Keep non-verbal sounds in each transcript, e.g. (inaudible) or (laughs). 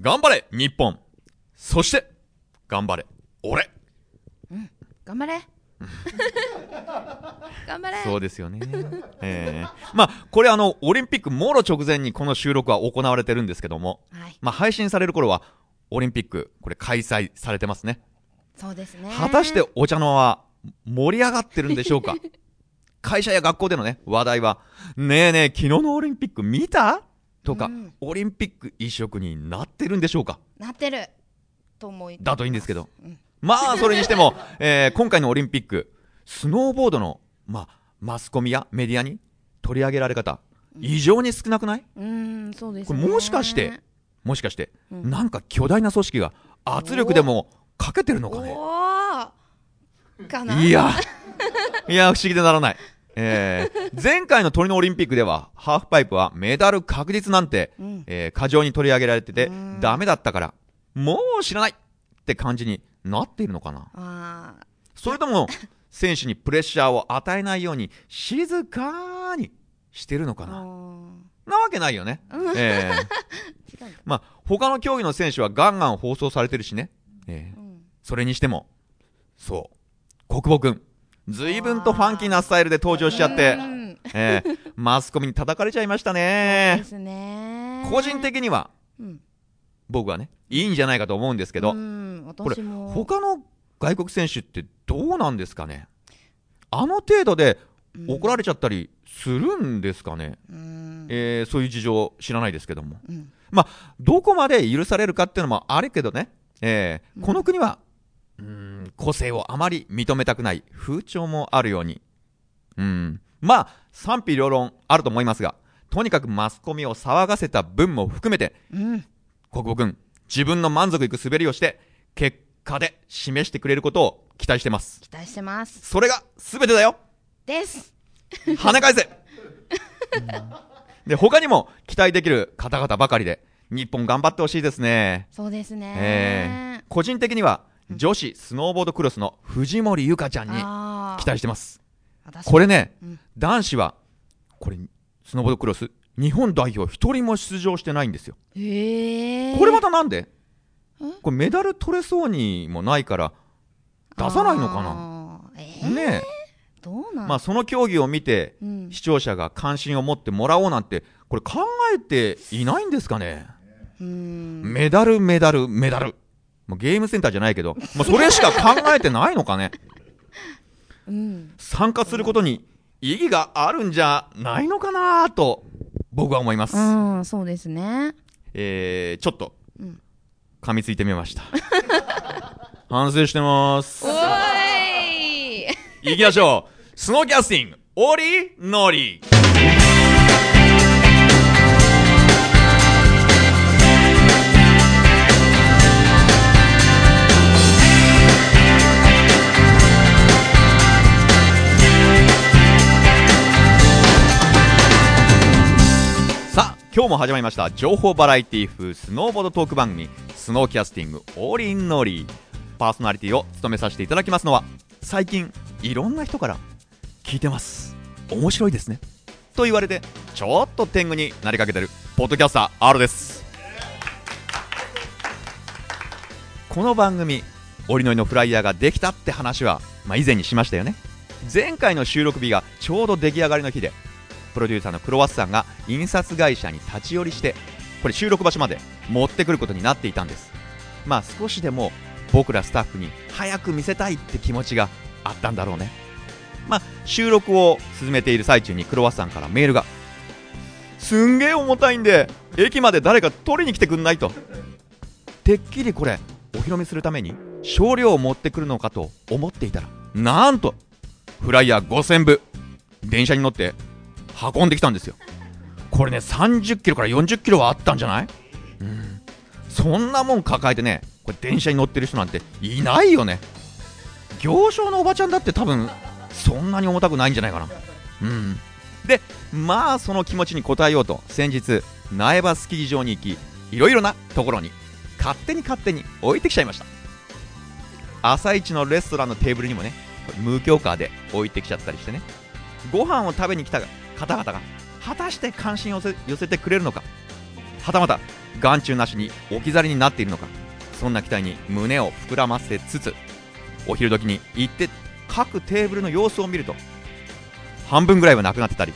頑張れ日本。そして頑張れ俺。頑張れ。(laughs) 頑張れ。そうですよね。えーまあ、これあの、オリンピックもろ直前にこの収録は行われてるんですけども、はい。まあ、配信される頃は、オリンピック、これ開催されてますね。そうですね。果たしてお茶の間は盛り上がってるんでしょうか？(laughs) 会社や学校でのね、話題は、ねえねえ、昨日のオリンピック見た？とか、うん。オリンピック一色になってるんでしょうか？なってると思いだといいんですけど。うん。まあ、それにしても、(laughs) えー今回のオリンピック、スノーボードの、まあ、マスコミやメディアに取り上げられ方、異常に少なくない？うんそうですね。これもしかしてもしかして、うん。なんか巨大な組織が圧力でもかけてるのかね？いや、いや、不思議でならない。えー前回のトリノオリンピックでは、ハーフパイプはメダル確実なんて、うん。えー過剰に取り上げられててうん、ダメだったから、もう知らないって感じになっているのかな。あそれとも、選手にプレッシャーを与えないように、静かにしてるのかーなあなわけないよね。うんえー。(laughs) まあ、他の競技の選手はガンガン放送されてるしね。えー。うん。それにしても、そう、国母くん、随分とファンキーなスタイルで登場しちゃって。う、ん。えーマスコミに叩かれちゃいましたでね。すね。個人的には、うん。僕はね、いいんじゃないかと思うんですけど。う、ん。これ、他の外国選手ってどうなんですかね？あの程度で怒られちゃったりするんですかね？うん。えーそういう事情知らないですけども。うん。まあ、どこまで許されるかっていうのもあるけどね、えーこの国は、うーん、個性をあまり認めたくない風潮もあるように、うん、まあ、賛否両論あると思いますが、とにかくマスコミを騒がせた分も含めて、うん。国母君、自分の満足いく滑りをして、結果で示してくれることを期待してます。期待してます。それが全てだよ。です。跳ね返せ。で、他にも期待できる方々ばかりで、日本頑張ってほしいですね。そうですね。えー個人的には、女子スノーボードクロスの藤森由香ちゃんに期待してます。私これね、うん。男子は、これ、スノーボードクロス、日本代表一人も出場してないんですよ。へえこれまたなんで？これメダル取れそうにもないから、出さないのかな？なえー？ねどうなん？え。まあ、その競技を見て、うん。視聴者が関心を持ってもらおうなんて、これ考えていないんですかね？うん。メダル、メダル、メダル。もうゲームセンターじゃないけど、もうそれしか考えてないのかね。うん参加することに意義があるんじゃないのかなと、僕は思います。うんそうですねえー、ちょっとうん、噛みついてみました。(laughs) 反省してますお。ーい行きましょう。スノーキャスティング、オリノリ。今日も始まりました情報バラエティ風スノーボードトーク番組スノーキャスティングオーリンノリパーソナリティを務めさせていただきますのは最近いろんな人から聞いてます。面白いですね。と言われてちょっと天狗になりかけてるポッドキャスター R です。この番組オリノリのフライヤーができたって話は、まあ、以前にしましたよね。前回の収録日がちょうど出来上がりの日でプロデューサーのクロワッサンが印刷会社に立ち寄りしてこれ収録場所まで持ってくることになっていたんです。まあ少しでも僕らスタッフに早く見せたいって気持ちがあったんだろうね。まあ収録を進めている最中にクロワッサンからメールがすんげえ重たいんで駅まで誰か取りに来てくんないと。てっきりこれお披露目するために少量を持ってくるのかと思っていたらなんとフライヤー5000部。電車に乗って運んできたんですよ。これね30キロから40キロはあったんじゃない？うん。そんなもん抱えてねこれ電車に乗ってる人なんていないよね。行商のおばちゃんだって多分そんなに重たくないんじゃないかな。うん。でまあその気持ちに応えようと先日苗場スキー場に行きいろいろなところに勝手に勝手に置いてきちゃいました。朝一のレストランのテーブルにもね無許可で置いてきちゃったりしてね。ご飯を食べに来た方々が果たして関心を寄せてくれるのかはたまた眼中なしに置き去りになっているのかそんな期待に胸を膨らませつつお昼時に行って各テーブルの様子を見ると半分ぐらいはなくなってたり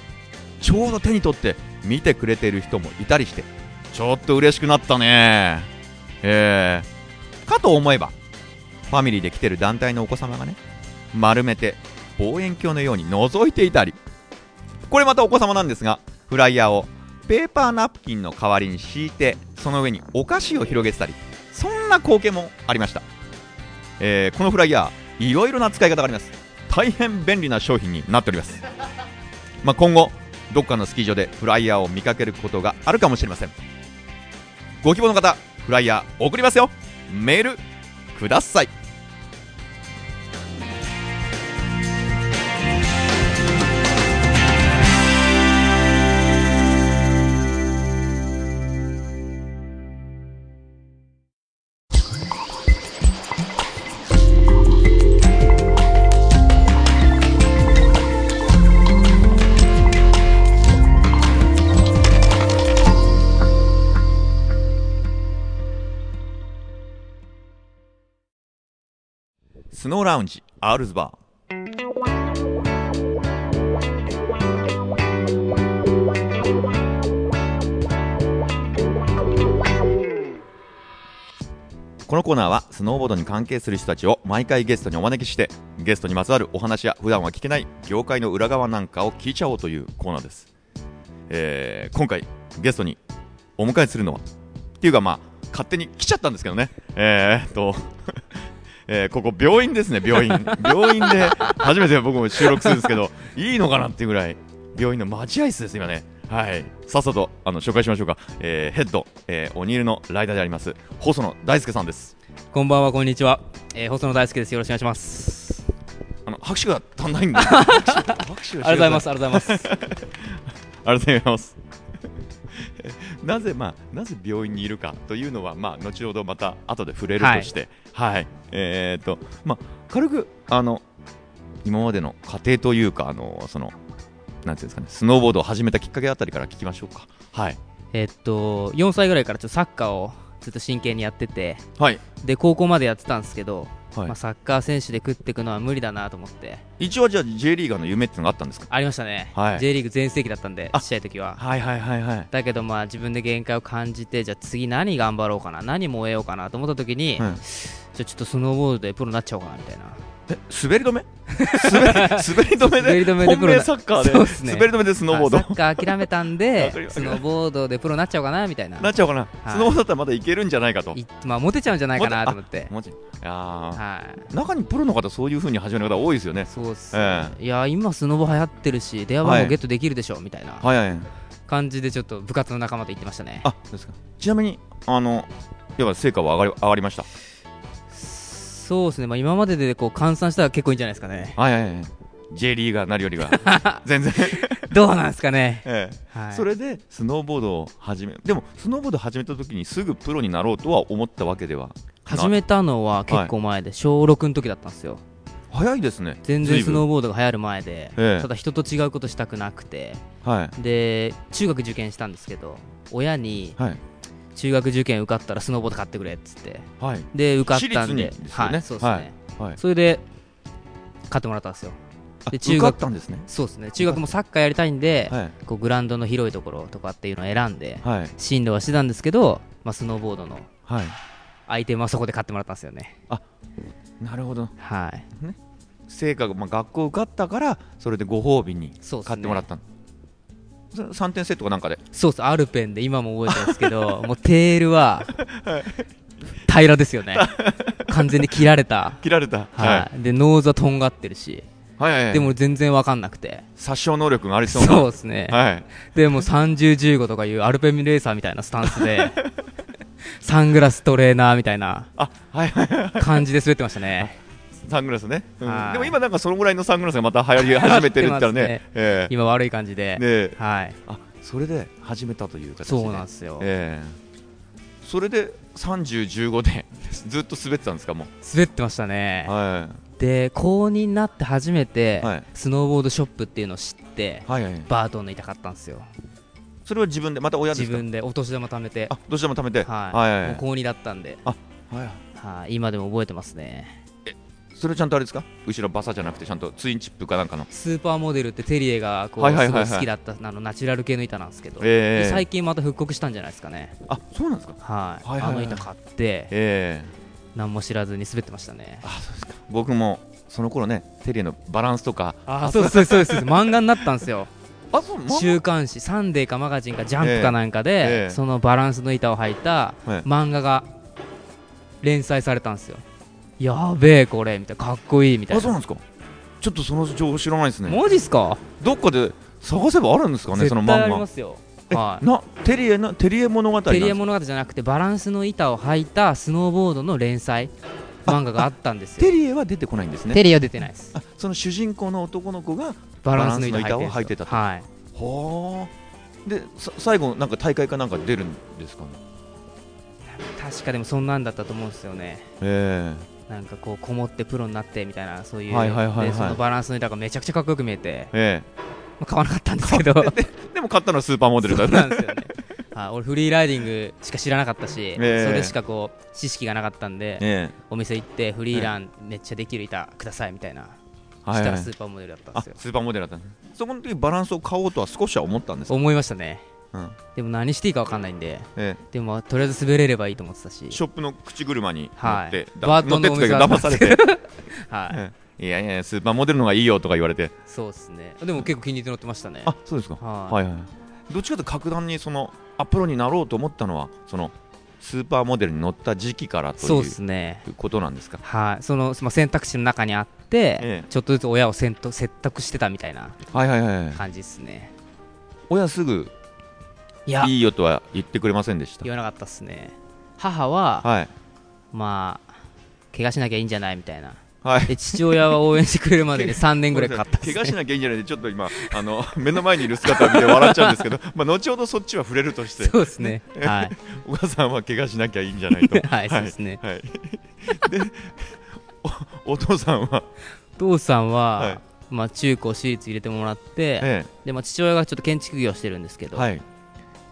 ちょうど手に取って見てくれている人もいたりしてちょっと嬉しくなったね。えー、かと思えばファミリーで来てる団体のお子様がね丸めて望遠鏡のように覗いていたりこれまたお子様なんですがフライヤーをペーパーナプキンの代わりに敷いてその上にお菓子を広げてたりそんな光景もありました、えーこのフライヤーいろいろな使い方があります。大変便利な商品になっております、まあ、今後どっかのスキー場でフライヤーを見かけることがあるかもしれません。ご希望の方フライヤー送りますよ。メールください。スノーラウンジアールズバー。このコーナーはスノーボードに関係する人たちを毎回ゲストにお招きしてゲストにまつわるお話や普段は聞けない業界の裏側なんかを聞いちゃおうというコーナーです、えー今回ゲストにお迎えするのはっていうかまあ勝手に来ちゃったんですけどね。えー、っとえーここ病院ですね病院病院で初めて僕も収録するんですけどいいのかなっていうぐらい病院の待合室です今ねはいさっさとあの紹介しましょうか、えーヘッド、えーオニールのライダーであります細野大輔さんですこんばんは、こんにちは。えー、細野大輔です。よろしくお願いします。あの拍手が足んないんで (laughs) 拍手ありがとうございます。ありがとうございます。ありがとうございます。(laughs) (laughs) なぜ、まあ、なぜ病院にいるかというのは、まあ、後ほどまた後で触れるとして、はい、えー、と、まあ、軽く、あの、今までの過程というか、あの、その、なんていうんですかね、スノーボードを始めたきっかけあたりから聞きましょうか。はい。えっと、4歳ぐらいからちょっとサッカーをずっと真剣にやってて、はい。で、高校までやってたんですけど、はいまあ、サッカー選手で食っていくのは無理だなと思って、一応、じゃあ、J リーガーの夢っていうのがあったんですか？ありましたね。はい J リーグ全盛期だったんで、あちっちゃい時は。はいはいはいはい。だけどまあ自分で限界を感じてじゃあ次何頑張ろうかな何燃えようかなと思った時に、うんじゃあちょっとスノーボードでプロになっちゃおうかなみたいなえ滑り止め？(laughs) 滑り止めで？滑り止めでプロなサッカーで？そうっすね。滑り止めでスノーボード？あサッカー諦めたんで (laughs) スノーボードでプロになっちゃおうかなみたいな。なっちゃおうかな、い。スノーボードだったらまだいけるんじゃないかと。いまあモテちゃうんじゃないかなと思って。もちろんいやー。はい。中にプロの方そういう風に始める方多いですよね。そうっす、えいや今スノボ流行ってるし電話番号ゲットできるでしょ、みたいな。はいはい。感じでちょっと部活の仲間と言ってましたね。あですか？ちなみにあの要は成果は上がり上がりました？そうですね、まあ、今まででこう換算したら結構いいんじゃないですかね。はいはいはい。J リーガーなるよりは。(laughs) 全然、どうなんですかね、(laughs) ええ。はい、それでスノーボードを始めでもスノーボード始めた時にすぐプロになろうとは思ったわけでは。始めたのは結構前で、小6の時だったんですよ。早いですね。全然スノーーボードが流行る前で、ええ。ただ人と違うことしたくなくて。はい。で中学受験したんですけど親にはい中学受験受かったらスノーボード買ってくれっつって。はい。で受かったんで。そうですね、はい。はい。それで買ってもらったんですよ。あで中学受かったんですね。そうですね。中学もサッカーやりたいんで、はい。こうグラウンドの広いところとかっていうのを選んではい。進路はしてたんですけど、まあ、スノーボードのはい。アイテムはそこで買ってもらったんですよね。なるほど。はい。成果が、まあ、学校受かったからそれでご褒美に買ってもらったのそれ3点セットかなんかで。そうっすアルペンで今も覚えてるんですけど (laughs) もうテールは平らですよね。完全に切られた。(laughs) 切られた。はい、でノーズはとんがってるし、はいはいはい。でも全然わかんなくて。殺傷能力がありそうな。そうですね、はい。でも3015とかいうアルペンレーサーみたいなスタンスで (laughs) サングラストレーナーみたいなはい。感じで滑ってましたねサングラスね、うん。はい。でも今なんかそのぐらいのサングラスがまた流行り (laughs) 始めてるって言ったらね (laughs) 流行ってえ今悪い感じで、えね。はい。あそれで始めたという形でそうなんですよ、ええ。それで3015でずっと滑ってたんですかも滑ってましたね。う、はで高2になって初めて、はい。スノーボードショップっていうのを知っていはいはい。バートを抜いたかったんですよ。それは自分でまた親ですか？自分でお年玉貯めて。あどうしても貯めて。はい、はいはい高2だったんで、はい。はい、今でも覚えてますねそれちゃんとあれですか？後ろバサじゃなくてちゃんとツインチップかなんかの？スーパーモデルってテリエがこう、はいはいはいはい。すごい好きだったあのナチュラル系の板なんですけど、ええ。で最近また復刻したんじゃないですかね。あそうなんですか？はい、はいはいはい。あの板買ってええ。何も知らずに滑ってましたね。あそうですか。僕もその頃ねテレのバランスとかあそうですそうですそうです。(laughs) 漫画になったんですよ。あそうま週刊誌サンデーかマガジンかジャンプかなんかで、ええ。そのバランスの板を履いたはい。漫画が連載されたんですよやべえこれみたいなかっこいいみたいな。あそうなんですか。ちょっとその情報知らないですね。マジっすか？どっかで探せばあるんですかねその漫画りますよ。えはい。なテリエなテリエ物語テリエ物語じゃなくてバランスの板を履いたスノーボードの連載漫画があったんですよ。テリエは出てこないんですね。テリエは出てないです。あその主人公の男の子がバランスの板を履いてたと。はい。はあ。でさ最後なんか大会かなんか出るんですかね？確かでもそんなんだったと思うんですよね。えなんかこうこもってプロになってみたいなそういう、はいはいはいはい。でそのバランスの板がめちゃくちゃかっこよく見えて、ええ。まあ、買わなかったんですけど。えでも買ったのはスーパーモデルだそうなんですよね。はい俺フリーライディングしか知らなかったし、ええ。それしかこう知識がなかったんで、えお店行ってフリーランめっちゃできる板くださいみたいな、えはいはいしたらスーパーモデルだったんですよ。あスーパーモデルだったんですそこの時バランスを買おうとは少しは思ったんですか？思いましたね。うんでも何していいか分かんないんで。えでもとりあえず滑れればいいと思ってたし。えショップの口車に乗はい。って、だバートンの乗ってって騙されて。(laughs) はい、ええ。いやいやスーパーモデルの方がいいよとか言われて。そうですね。でも結構気に入って乗ってましたね。あそうですか。はい。はいはいどっちかというと格段にそのアプロになろうと思ったのはそのスーパーモデルに乗った時期からとそういですね。うことなんですか？はい。その、まあ、選択肢の中にあって、ええ。ちょっとずつ親を説得説得してたみたいなはいはいはいはい。感じですね。親すぐいや。いいよとは言ってくれませんでした。言わなかったっすね。母ははい。まあ怪我しなきゃいいんじゃないみたいな。はい。で父親は応援してくれるまでに3 (laughs) 年ぐらいかかったっす、ね、怪我しなきゃいいんじゃない。でちょっと今あの目の前にいる姿を見て笑っちゃうんですけど (laughs) まあ後ほどそっちは触れるとして。そうですね。はい。(laughs) お母さんは怪我しなきゃいいんじゃないと。はいそうですね。はい。でおお父さんは？お父さんは、はい。まあ、中高私立入れてもらって、えでまあ、父親がちょっと建築業してるんですけど、えはい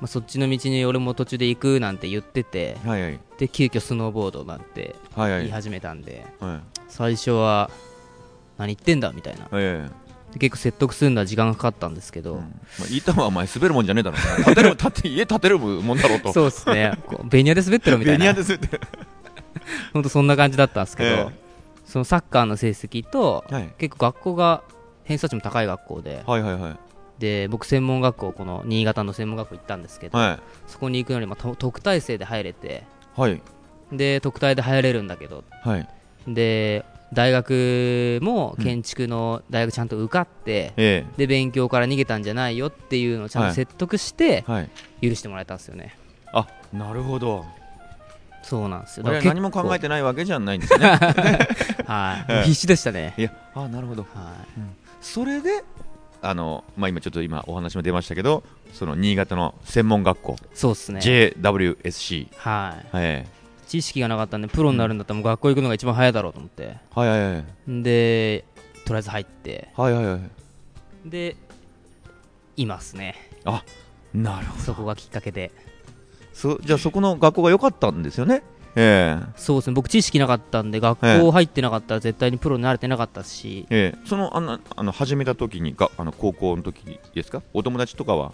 まあ、そっちの道に俺も途中で行くなんて言っててはいはい。で急遽スノーボードなんてはいはい。言い始めたんで、はい。最初は何言ってんだみたいな。えで結構説得するのは時間がかかったんですけど、えうん。まあ、言ったはお前滑るもんじゃねえだろ建 (laughs) てる建て家建てるもんだろうと。そうですね。こうベニヤで滑ってろみたいな。ベニヤですって (laughs) 本当そんな感じだったんですけど、え。そのサッカーの成績とはい。結構学校が偏差値も高い学校ではいはいはいで僕専門学校この新潟の専門学校行ったんですけど、はい。そこに行くのにまあと特待生で入れてはい。で特待で入れるんだけどはい。で大学も建築の大学ちゃんと受かって、えで勉強から逃げたんじゃないよっていうのをちゃんと説得して許してもらえたんですよね、あなるほど。そうなんですよ。俺は何も考えててないわけじゃないんですね。(laughs) はい、必死でしたね、いやあなるほど。はそれであの、まあ、今ちょっと今お話も出ましたけどその新潟の専門学校、い、そうですね。JWSC、はい。え知識がなかったんでプロになるんだったらもう学校行くのが一番早いだろうと思って。えはいはいはい。でとりあえず入って。はいはいはい。でいますね。なるほど。そこがきっかけで。そじゃあそこの学校が良かったんですよね？ええ。そうですね。僕知識なかったんで学校入ってなかったら絶対にプロになれてなかったし。ええ。そのあのあの始めた時にがあの高校の時ですか？お友達とかは？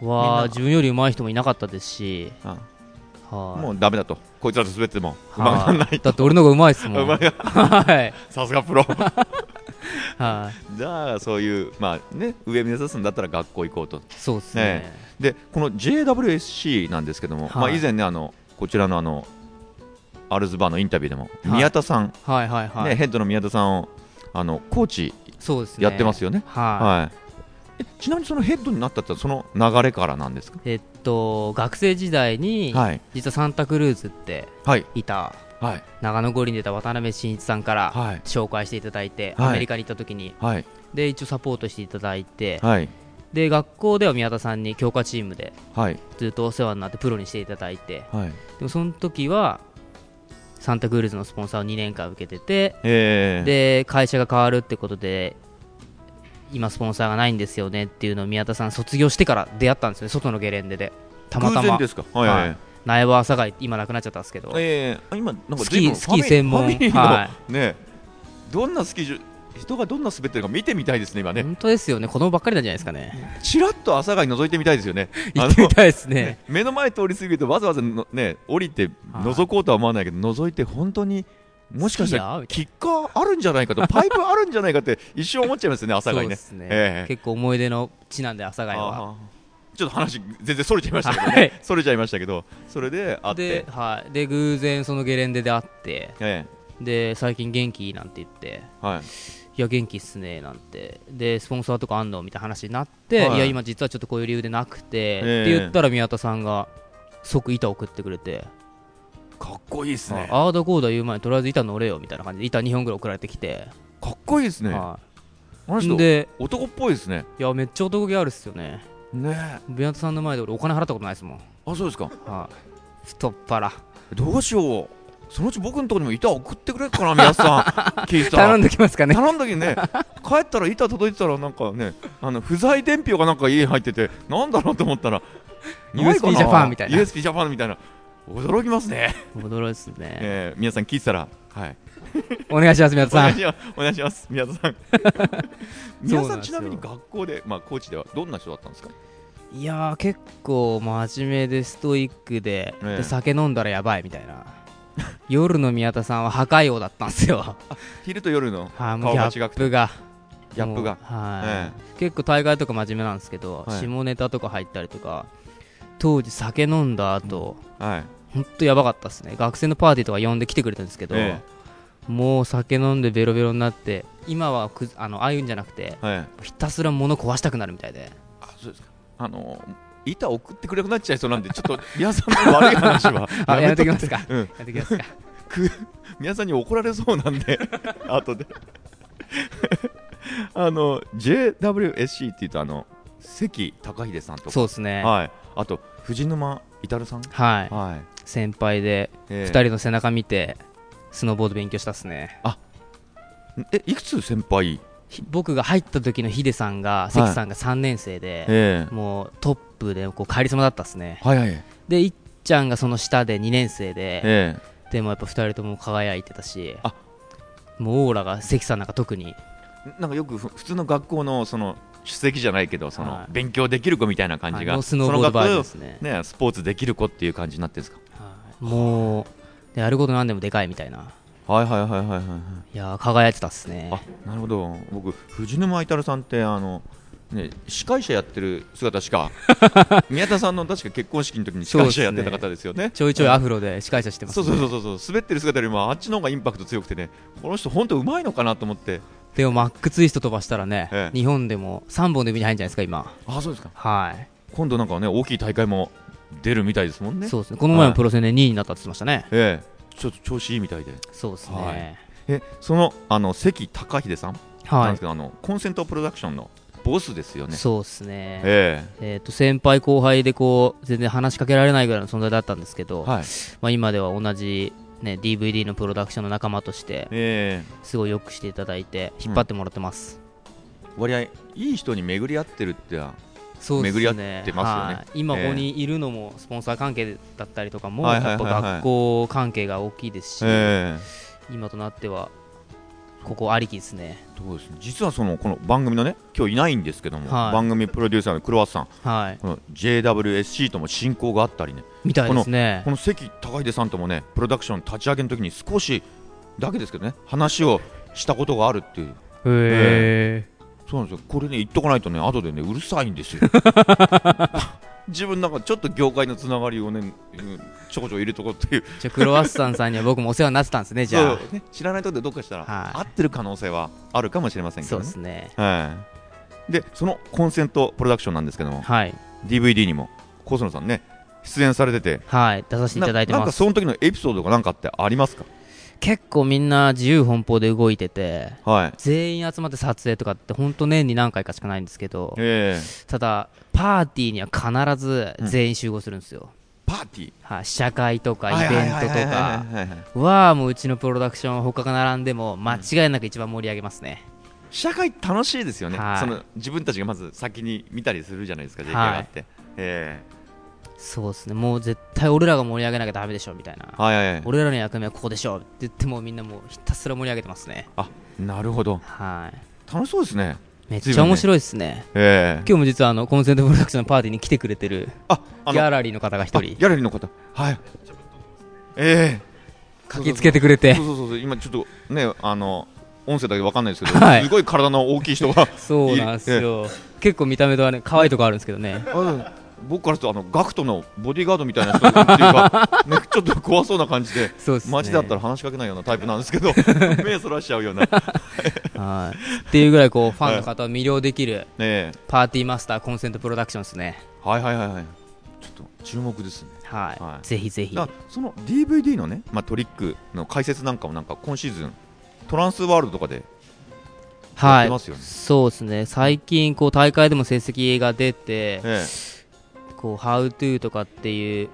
は自分より上手い人もいなかったですし。あはい。もうダメだと。こいつらと滑ってもうまくならないだって俺の方が上手いですもん。はい。さすがプロ。(laughs) はい。じゃあそういうまあね上目指すんだったら学校行こうと。そうですね。でこの JWSC なんですけども、はい。まあ、以前ねあのこちらのあのアルズバーのインタビューでも、い。宮田さん、はいはいはい、ね、ヘッドの宮田さんをあのコーチそうですね。やってますよね。ははい。えちなみにそのヘッドになったってその流れからなんですか？いえっと学生時代に、はい。実はサンタクルーズってはい。いたはい。長野五輪に出た渡辺慎一さんからはい。紹介していただいて、はい。アメリカに行った時に。はい。で一応サポートしていただいて、はい。で学校では宮田さんに強化チームではい。ずっとお世話になってプロにしていただいてはい。でもその時はサンタクルーズのスポンサーを2年間受けててえー、で会社が変わるってことで今スポンサーがないんですよねっていうのを宮田さん卒業してから出会ったんですよね外のゲレンデで。たまたま。偶然ですか？はい。苗場阿佐ヶ谷今なくなっちゃったんですけど。ええ。今なんかスキースキー専門はねどんなスキー場人がどんな滑ってるか見てみたいですね今ね。本当ですよね。子供ばっかりなんじゃないですかね。ちらっと朝が覗いてみたいですよね。(laughs) 行ってみたいですね。ね (laughs) 目の前通り過ぎるとわざわざのね降りて覗こうとは思わないけど覗いて本当にもしかしたらスキッカーあるんじゃないかと (laughs) パイプあるんじゃないかって一瞬思っちゃいますよね朝がね。ね、ええ結構思い出の地なんで阿佐ヶ谷はちょっと話全然それちゃいましたけどね。はい。それちゃいましたけど。それで会って。で,、はい、で偶然そのゲレンデで会って。えで最近元気なんて言って。えはいいや元気っすねなんて。でスポンサーとかあんのみたいな話になって、はい。い、や今実はちょっとこういう理由でなくて、ええ。って言ったら宮田さんが即板送ってくれて、かっこいいですね。ああーだこうだ言う前にとりあえず板乗れよみたいな感じで板2本ぐらい送られてきて、かっこいいですね。はい。で男っぽいですね。いやめっちゃ男気あるっすよね。ね。宮田さんの前で俺お金払ったことないですもん、あそうですか。はい、太っ腹。どうしようそのうち僕のところにも板送ってくれるかな皆さん。(laughs) 聞いた頼んできますかね。頼んだ時にね。帰ったら板届いてたらなんかねあの不在伝票がなんか家に入っててなんだろうと思ったら USB ジャパンみたいな。USB ジャパンみたいな。驚きますね、驚いですね、えー、皆さん聞いてたらはい。お願いします宮お田さん。お願いします。宮田さん。(laughs) 宮田さんちなみに学校でまあコーチではどんな人だったんですか？いやー結構真面目でストイックで,、ええ。で酒飲んだらやばいみたいな (laughs) 夜の宮田さんは破壊王だったんですよ。昼と夜の (laughs) 顔が違くて。ップが。ギャップが。はい、え結構大会とか真面目なんですけど、はい。下ネタとか入ったりとか当時酒飲んだ後、はい。ほんとやばかったっすね。学生のパーティーとか呼んで来てくれたんですけど、えもう酒飲んでベロベロになって今はくあのああいうんじゃなくてはい。ひたすら物壊したくなるみたいで。あそうですか。あの板送ってくれなくなっちゃいそうなんでちょっと宮さんの悪い話は。(laughs) あやめときとますか、うん。やめときますか。(laughs) 宮さんに怒られそうなんで (laughs) 後で。あの JWSC っていうとあの関高秀さんとか。そうですね。はい。あと藤沼至さん。はい。はい、先輩でえ2人の背中見てスノーボード勉強したっすね。えいくつ先輩？ひ僕が入った時のヒデさんが関さんが3年生で、ええ。もうトップでこうカリスマだったっすね。はいはい。でいっちゃんがその下で2年生で、えでもやっぱ2人とも輝いてたしあ。もうオーラが関さんなんか特に。えなんかよくふ普通の学校のその首席じゃないけどその、はい。勉強できる子みたいな感じがあのスノーボードバージョンですね。ねスポーツできる子っていう感じになってるんですか？はい。もうでやることなんでもでかいみたいなはいはいはいはいはいはい。いやー輝いてたっすね。あなるほど。僕藤沼至さんってあのね司会者やってる姿しか (laughs) 宮田さんの確か結婚式の時に司会者やってた方ですよね。ちょいちょいアフロで司会者してます、ね、そうそうそうそう滑ってる姿よりもあっちの方がインパクト強くてねこの人本当うまいのかなと思って。でもマックツイスト飛ばしたらね、ええ。日本でも3本で指に入るんじゃないですか今。あそうですか。はい。今度なんかね大きい大会も出るみたいですもんね。そうですね。この前もプロ戦で2位になったって言ってましたね、ええちょっと調子いいみたいで。そうですはい。ねえそのあの関高秀さん？なんはい、ですけど、あのコンセントプロダクションのボスですよね。そうですね。ええ。ー、と先輩後輩でこう全然話しかけられないぐらいの存在だったんですけど、えはい。まあ、今では同じ、ね、DVD のプロダクションの仲間としてええ。すごいよくしていただいて引っ張ってもらってます、割合いい人に巡り合ってるってはそうですね。巡り合ってますよね。はい。今ええ。ここにいるのもスポンサー関係だったりとかもやっぱ学校関係が大きいですし、え今となってはここありきですね。えそうですね。実はそのこの番組のね今日いないんですけども、はい。番組プロデューサーのクロワッサンはい。この JWSC とも親交があったりね。みたいですね。この関高秀さんともねプロダクション立ち上げの時に少しだけですけどね話をしたことがあるっていう。へえそうなんですよ。これね言っとかないとね後でねうるさいんですよ。(laughs) 自分なんかちょっと業界のつながりをねうんちょこちょこ入れとこうっていう。じゃあクロワッサンさんには僕もお世話になってたんですね。じゃあ。そう。ね、知らないとこでどっかしたら、はい。合ってる可能性はあるかもしれませんけそうどねですね。はい、でそのコンセントプロダクションなんですけどもはい。DVD にもコスノさんね出演されてて。はい。出させていただいてななんますかその時のエピソードが何かってありますか？結構みんな自由奔放で動いててはい。全員集まって撮影とかって本当年に何回かしかないんですけどええ。ただパーティーには必ず全員集合するんですよ、パーティー？はい、試写会とかイベントとか。はもううちのプロダクション他が並んでも間違いなく一番盛り上げますね、試写会楽しいですよね、はい。その自分たちがまず先に見たりするじゃないですか、出来はい上がって、えそうですね。もう絶対俺らが盛り上げなきゃダメでしょみたいな。えはいはいはい。俺らの役目はここでしょって言ってもみんなもうひたすら盛り上げてますね。あなるほど。はい。楽しそうですね。めっちゃ面白いですね。ええ。今日も実はあのコンセントプロダクションのパーティーに来てくれてるギャラリーの方が一あ人ギャラリーの方。はい。ええ。駆けつけてくれて。そうそうそう今ちょっとねあの音声だけわかんないですけど、はい。すごい体の大きい人がそうなんですよ。結構見た目とはね可愛いとこあるんですけどね。あ僕からするとあのガクトのボディーガードみたいな人っていうか、ね、ちょっと怖そうな感じで (laughs) ね。街だったら話しかけないようなタイプなんですけど (laughs) 目そらしちゃうような、ねはい。っていうぐらいこうファンの方を魅了できるえ。パーティーマスターコンセントプロダクションですね。はいはいはいはい。ちょっと注目ですね。はい、はい。ぜひぜひ。その DVD のね、まあ、トリックの解説なんかもなんか今シーズントランスワールドとかでやはい。ってますよね、そうですね。最近こう大会でも成績が出てえこう How to とかっていう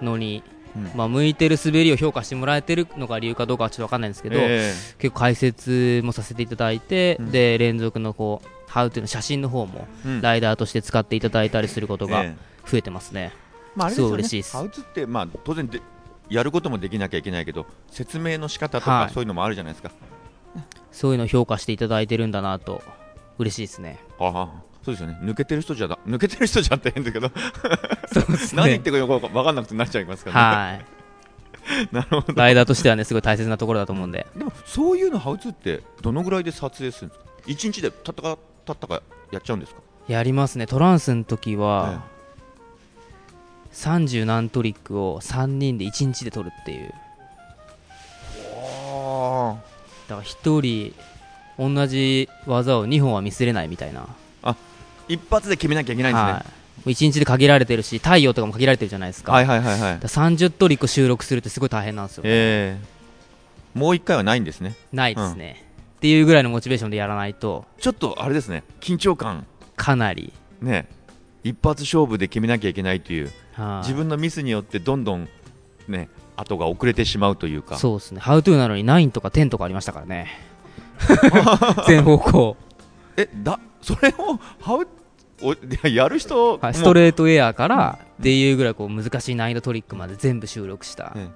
のに、うん。まあ、向いてる滑りを評価してもらえてるのが理由かどうかはちょっと分かんないんですけど、え結構解説もさせていただいて、うん。で連続のこう How to の写真の方もライダーとして使っていただいたりすることがええ。増えてますね、まあ、あれです嬉しいです。ハウツって、まあ、当然でやることもできなきゃいけないけど説明の仕方とか、はい。そういうのもあるじゃないですか。そういうのを評価していただいてるんだなと嬉しいですね。ああそうですよね。抜けてる人じゃだ抜けてる人じゃって変だけど、そうです何言ってるか分かんなくてなっちゃいますからね、はい。(laughs) なるほど。ライダーとしてはねすごい大切なところだと思うんで。でもそういうのハウツってどのぐらいで撮影するんですか？一日でたったかたったかやっちゃうんですか？やりますね。トランスの時は、30何トリックを3人で1日で取るっていう。あだから1人同じ技を2本はミスれないみたいな、一発で決めなきゃいけないんですね、はい、1日で限られてるし太陽とかも限られてるじゃないですか,、はいはいはいはい。だから30トリック収録するってすごい大変なんですよ。えー、もう一回はないんですね。ないですね、っていうぐらいのモチベーションでやらないと。ちょっとあれですね。緊張感。かなり、ね。一発勝負で決めなきゃいけないという。はい。自分のミスによってどんどんね後が遅れてしまうというか。そうですね、ハウトゥーなのに9とか10とかありましたからね、(laughs) 全方向、えだそれをハウおいや (laughs) やる人、はい、ストーレートエアからっていうぐらいこう難しい難易度トリックまで全部収録したえ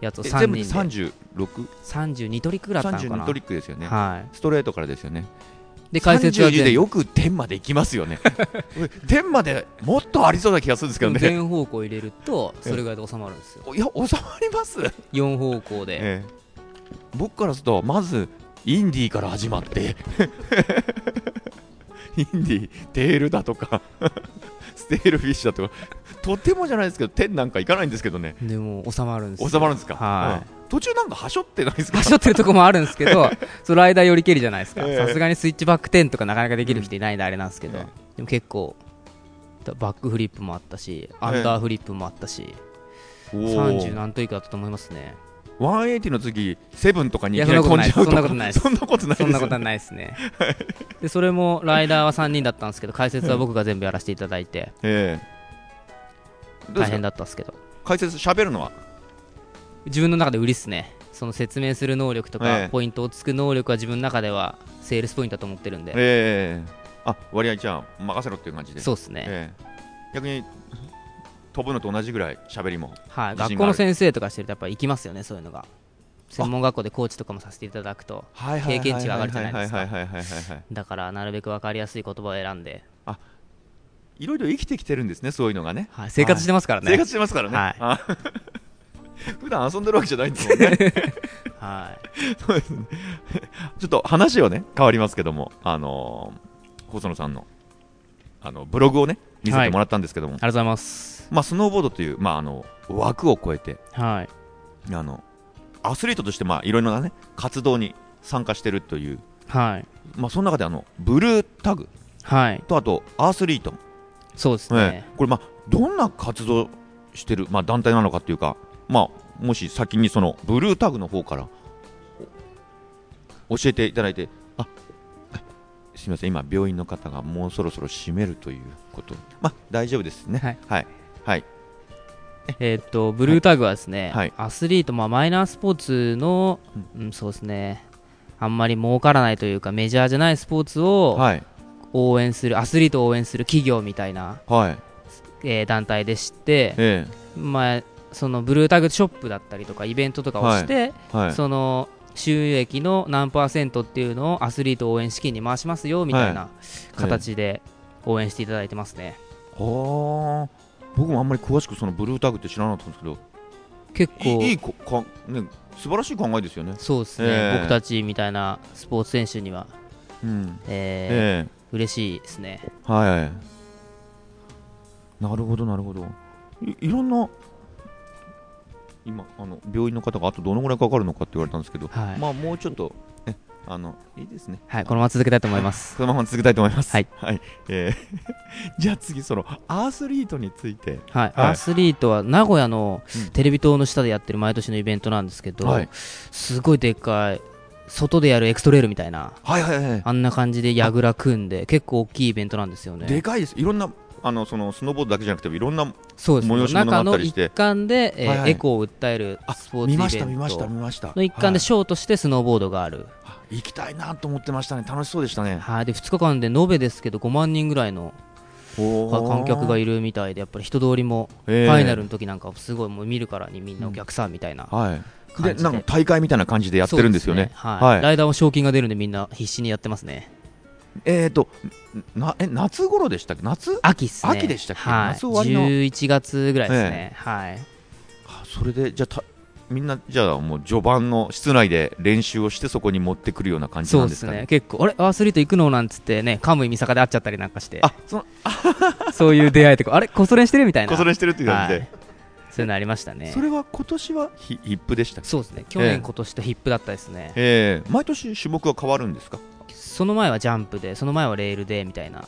やつを3全部で人で 36?32 32トリックぐらいだったのかな。トリックですよね、はストレートからですよね。い、で解説は32で全よく点まで行きますよね。(laughs) 点までもっとありそうな気がするんですけどね。全方向入れるとそれぐらいで収まるんですよ。いや収まります、4方向で、ええ。僕からするとまずインディーから始まってインディーテールだとか (laughs) ステールフィッシュだとかとてもじゃないですけど点なんかいかないんですけどね。でも収まるんですよ。収まるんですか、はい。うん。途中なんかはしょってないですか？はしょってるとこもあるんですけど (laughs) その間寄り切りじゃないですか。ええ。さすがにスイッチバック10とかなかなかできる人いないんであれなんですけど、えでも結構バックフリップもあったしアンダーフリップもあったし、おー。30何トリックだったと思いますね180の次セブンとかにいきなり飛んじゃうとかそんなことないそんなことないそんなことはないですね。でそれもライダーは3人だったんですけど解説は僕が全部やらせていただいて大変だったんですけど。解説喋るのは？自分の中で売りっすね。その説明する能力とええ。かポイントをつく能力は自分の中ではセールスポイントだと思ってるんで、ええ。あ割合じゃあ任せろっていう感じで。そうですね、ええ。逆に飛ぶのと同じぐらい喋りもはい、学校の先生とかしてるとやっぱ行きますよねそういうのが。専門学校でコーチとかもさせていただくと経験値が上がるじゃないですかはい。はいはいはいはいはいはいだからなるべく分かりやすい言葉を選んで、いろいろ生きてきてるんですねそういうのがね。はい、生活してますからね、生活してますからね、はい。あ。(laughs) 普段遊んでるわけじゃないんですもんね。(laughs) はい、そうですね。ちょっと話をね変わりますけどもあのー細野さんのあのブログをね見せてもらったんですけども、ありがとうございます。まあ、スノーボードという、まあ、あの枠を超えてはい。あのアスリートとしてまあいろいろな、ね、活動に参加してるという、はい。まあ、その中であのブルータグはい。とあとアースリート、そうですえね、えこれ、まあ、どんな活動してる、まあ、団体なのかっていうか、まあ、もし先にそのブルータグの方からお教えていただいてあすみません。今病院の方がもうそろそろ閉めるということ。まあ大丈夫ですね。はい。はい、はい。えーっとブルータグはですね、はい。アスリート、まあ、マイナースポーツの、うん、そうですね。あんまり儲からないというかメジャーじゃないスポーツをはい。応援するアスリートを応援する企業みたいな、はい。えー団体でして、えまあ、そのブルータグショップだったりとかイベントとかをして、えはい。その収益の何パーセントっていうのをアスリート応援資金に回しますよみたいな形で応援していただいてますね、はあ。僕もあんまり詳しくそのブルータグって知らなかったんですけど。結構。いいこか、ね、素晴らしい考えですよね。そうですね、ええ。僕たちみたいなスポーツ選手には、うん。えーえ嬉しいですね。えはい。なるほどなるほど。いいろんな今あの病院の方があとどのぐらいかかるのかって言われたんですけど、はいまあもうちょっとねあのいいですね。はいこのまま続けたいと思いますそのまま続けたいと思います。はい。えー (laughs) じゃあ次、そのアースリートについて。はい、はいアスリートは名古屋のうんテレビ塔の下でやってる毎年のイベントなんですけど、はいすごいでっかい外でやるエクストレールみたいなはいはいはい。あんな感じでやぐら組んで結構大きいイベントなんですよねでかいです。いろんな、あの、そのスノーボードだけじゃなくて、いろんな、催し物があ中のったりして。一環で、えーはいはい。エコを訴えるあスポーツイベント。見ました見ました見ました。の一環ではい。ショーとしてスノーボードがある、あ行きたいなと思ってましたね。楽しそうでしたね。はい、で2日間で延べですけど5万人ぐらいの観客がいいるみたいでやっぱり人通りもフファイナルの時なんかすごいもう見るからにみんなお客さんみたいなはい。感じで。で、なんか大会みたいな感じでやってるんですよね。そうはい。はい。ライダーも賞金が出るんでみんな必死にやってますねえっと、な、え、夏頃でしたっけ？夏？秋っすね。秋でしたっけ？はい、夏終わりの。11月ぐらいですね、はい。あそれで、じゃあた、みんな、じゃあもう序盤の室内で練習をしてそこに持ってくるような感じそうんですすかね？結構あれ？アースリート行くのなんつってねカムイ三坂で会っちゃったりなんかしてあ、その、(laughs) そういう出会いとかあれ？コスト練してるみたいな。こそれしてるっていう感じで。はい。そういうのありましたね。それは今年はヒヒップでしたっけ？そうですね。去年、ええ今年とヒップだったですね。えー毎年種目は変わるんですか？その前はジャンプでその前はレールでみたいな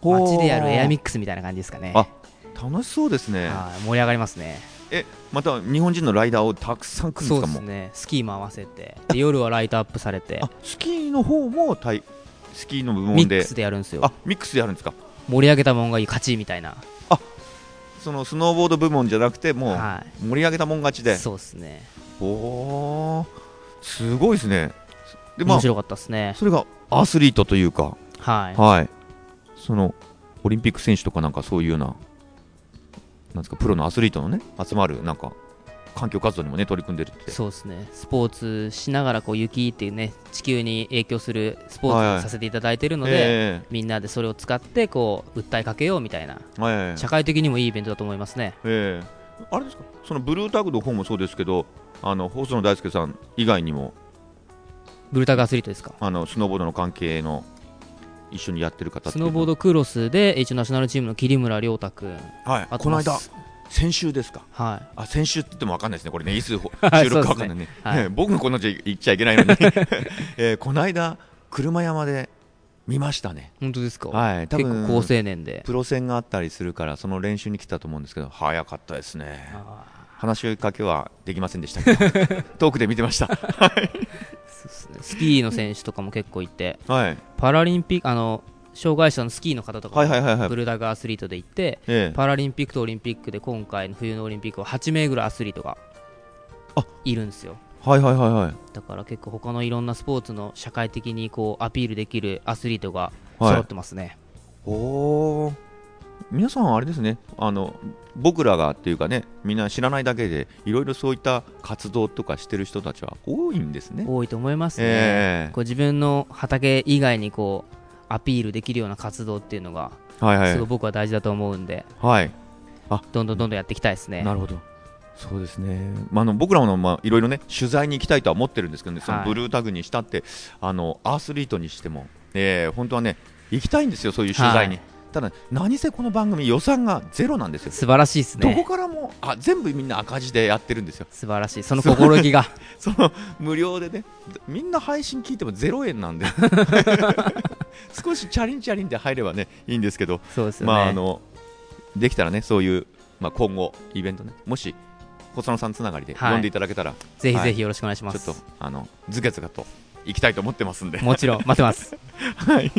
街でやるエアミックスみたいな感じですかね。あ楽しそうですね。はい盛り上がりますね。え、また日本人のライダーをたくさん来るんですか。そうですね。スキーも合わせて。で夜はライトアップされて。あ、スキーの方もタイスキーの部ミ門で。ックスでやるんですよ。あ、ミックスでやるんですか？盛り上げたもんがいい勝ちみたいな。そのスノーボード部門じゃなくてもうは盛り上げたもん勝ちで。いそうですね。おー。すごいですね。で、まあ面、白かったですね。それがアスリートというか、はい。はい。その、オリンピック選手とかなんかそういうような、なんですか、プロのアスリートのね、集まる、なんか、環境活動にもね、取り組んでるって。そうですね。スポーツしながらこう雪っていうね地球に影響するスポはいはい。ーツをさせていただいているので、えみんなでそれを使ってこう訴えかけようみたいなえはいはい。社会的にもいいイベントだと思いますね。ええ。あれですか、そのブルータグの方もそうですけど、あの細野大輔さん以外にもブルタグアスリートですか？あのスノーボードの関係の一緒にやってる方スノーボードクロスで一応ナショナルチームの桐村亮太君。はい。あとこの間先週ですか？はい。あ先週って言っても分かんないですね。これね (laughs) いつ収録か分かんないね。はい。ええ僕がこんなじゃ言っちゃいけないのに、(laughs) ええこの間車山で見ましたね。本当ですか、はい。多分結構高青年で。プロ戦があったりするからその練習に来たと思うんですけど早かったですね。あ話しかけはできませんでしたけど (laughs) 遠くで見てました。ーそうですね。スキーの選手とかも結構いてはい。パラリンピックあの障害者のスキーの方とかはいはいはいはい。ブルダグアスリートで行ってええ。パラリンピックとオリンピックで今回の冬のオリンピックは8名ぐらいアスリートがあいるんですよ。はいはいはいはい。だから結構他のいろんなスポーツの社会的にこうアピールできるアスリートがはい。揃ってますね、おー皆さんあれですね。あの僕らがっていうかねみんな知らないだけでいろいろそういった活動とかしてる人たちは多いんですね。多いと思いますね、えこう自分の畑以外にこうアピールできるような活動っていうのがえはいはい。すごい僕は大事だと思うんで、はい。どんどんどんどんやっていきたいですね。なるほど。そうですね、まあ、あの僕らもまあいろいろね取材に行きたいとは思ってるんですけどね、そのはいブルータグにしたってあのアースリートにしても、えー本当はね行きたいんですよ、そういう取材に。はいただ、何せこの番組予算がゼロなんですよ。素晴らしいですどこねからもあ全部みんな赤字でやってるんですよ。素晴らしい。その心意気が。(laughs) その無料でね、みんな配信聞いても0円なんで、(laughs) 少しチャリンチャリンで入ればねいいんですけど、そうですよね、まああのできたらねそういう、まあ、今後イベントね、もし細野さんつながりではい。呼んでいただけたら、ぜひぜひよろしくお願いします、ちょっとあのズケズケと行きたいと思ってますんで、もちろん待ってます。(laughs) はい。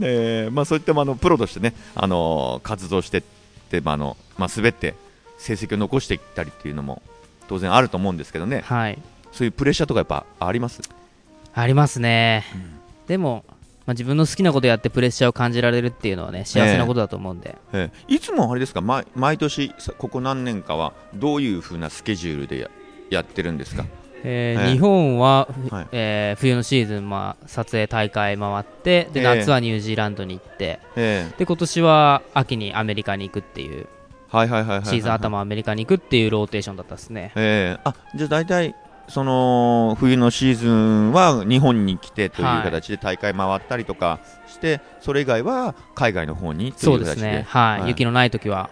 えーまあそういったまああのプロとしてね、あの活動してってまああのまあ滑って成績を残していったりっていうのも当然あると思うんですけどね、はい。そういうプレッシャーとかやっぱあります？ありますね。うん。でも、まあ、自分の好きなことやってプレッシャーを感じられるっていうのはね、幸せなことだと思うんで。ええ。いつもあれですか、毎毎年、さここ何年かは、どういうふうなスケジュールでややってるんですか、えええー。日本は、ふはい。えー冬のシーズン、まあ、撮影大会回ってでええ。夏はニュージーランドに行って、ええ。で今年は秋にアメリカに行くっていうはいはいはいはいはい、シーズン頭アメリカに行くっていうローテーションだったですね。ええ。あじゃあ大体、その冬のシーズンは日本に来てというはい。形で大会回ったりとかして、それ以外は海外の方にとそいうう形で、ですね、はい。はい。雪のない時は。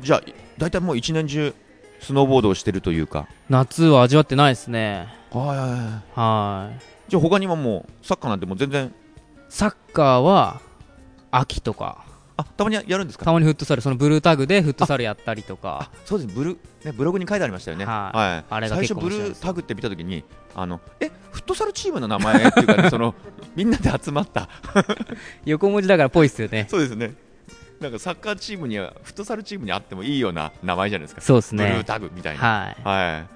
じゃあ、大体もう一年中、スノーボードをしてるというか、夏は味わってないですね。はいはいはい。はい。じゃあ、他にはもう、サッカーなんてもう全然、サッカーは秋とか。あたまにやるんですか？たまにフットサル。そのブルータグでフットサルやったりとか。あそうです。ブル、ね、ブログに書いてありましたよね、はい。あれが最初、ブルータグって見たときにあの、えフットサルチームの名前っていうか、ね、その (laughs) みんなで集まった、横文字だからぽいっすよね。(laughs) そうですね、なんかサッカーチームには、フットサルチームにあってもいいような名前じゃないですか、そうですブルーねタグみたいな、はい。はい、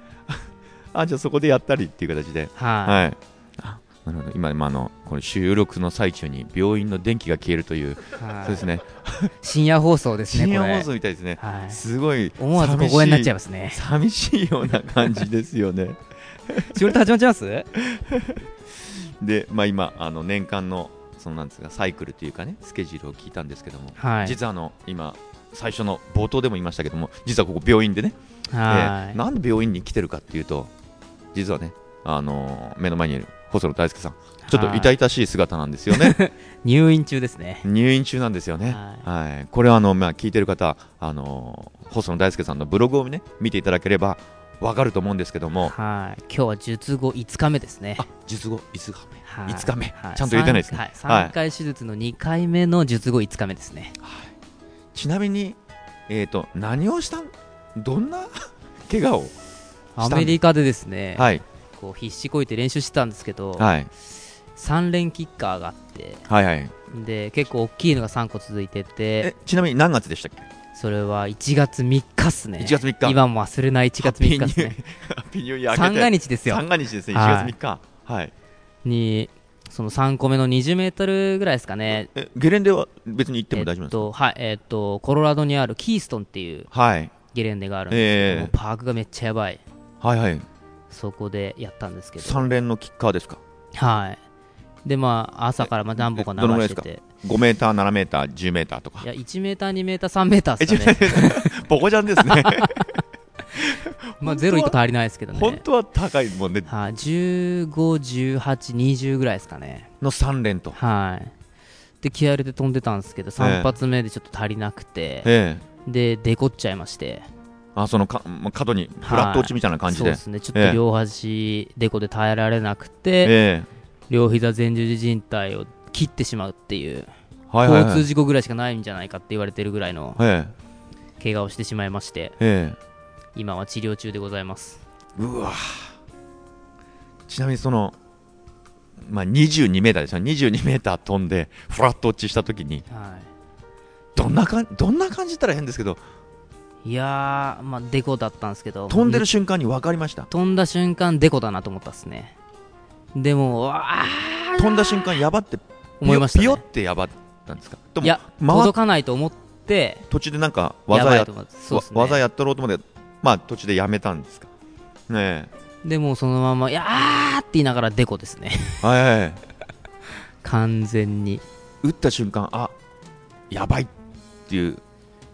あじゃあ、そこでやったりっていう形で、はい、はい、あなるほど。今、今あのこの収録の最中に病院の電気が消えるという、はい。そうですね、深夜放送ですね深夜放送みたいですね、はい。すごい思わず小声になっちゃいますね。寂しいような感じですよね。(laughs) 仕事始まっちゃいます？で、まあ、今あの年間のそのなんですかサイクルというかねスケジュールを聞いたんですけども、はい。実はあの今最初の冒頭でも言いましたけども実はここ病院でね、はい。えーなんで病院に来てるかっていうと実はね、あのー目の前にいる細野大輔さんちょっと痛々しい姿なんですよね。(laughs) 入院中ですね。入院中なんですよね、はい。これはあの、まあ、聞いてる方、あのー細野大輔さんのブログをね見ていただければわかると思うんですけども。はい。今日は術後5日目ですね。あ術後いつがはい。5日目。はい。ちゃんと言えてないですね。三はい、3回手術の2回目の術後5日目ですね。ちなみに、えー、と何をしたん？どんな？(laughs) 怪我をアメリカでですね、はい。こう必死こいて練習してたんですけど、はい。3連キッカーがあって。はいはい。で結構大きいのが3個続いてて。えちなみに何月でしたっけ？それは1月3日っすね。1月3日。今も忘れない1月3日っすね。三が日ですよ。三が日ですね。1はい。月3日。はい。にその3個目の20メートルぐらいですかね。えゲレンデは別に行っても大丈夫ですか、えっとはいえっとコロラドにあるキーストンっていうはい。ゲレンデがあるんですけども、えパークがめっちゃやばい。はいはい。そこでやったんですけど。3連のキッカーですか？はい。でまあ朝からまあ何本かえどのぐらいですか？流してて5メーター7メーター10メーターとか。いや1メーター2メーター3メーターえですかね。(laughs) ボコジャンですね。(laughs) まあゼロ1個足りないですけどね。本当は高いもんね。はい、15、18、20ぐらいですかね。の3連と。はい。で、気合い入れて飛んでたんですけど、3発目でちょっと足りなくて、ええ。で、デコっちゃいまして、あそのかまあ角にフラット落ちみたいな感じで、そうですね、ちょっええ。と両端、デコで耐えられなくて、ええ。両膝前十字靭帯を切ってしまうっていう、はいはいはい。交通事故ぐらいしかないんじゃないかって言われてるぐらいのえ怪我をしてしまいまして、ええ。今は治療中でございます。えうわ。ちなみにその、まあ、22メーターですよ。22メーター飛んでフラット落ちした時にはどんなかんどんな感じったら変ですけどい、いやー、まあ、デコだったんですけど、飛んでる瞬間に分かりました？飛んだ瞬間デコだなと思ったっすね。でもわー飛んだ瞬間やばってピ思いましたピヨってやばったんですか？いや届かないと思って途中でなんか技ややね。わ技やったろうと思ってまあ途中でやめたんですか？ねでもそのまま「いやー!」って言いながらデコですね。えはい (laughs) 完全に。打った瞬間あやばいっていう。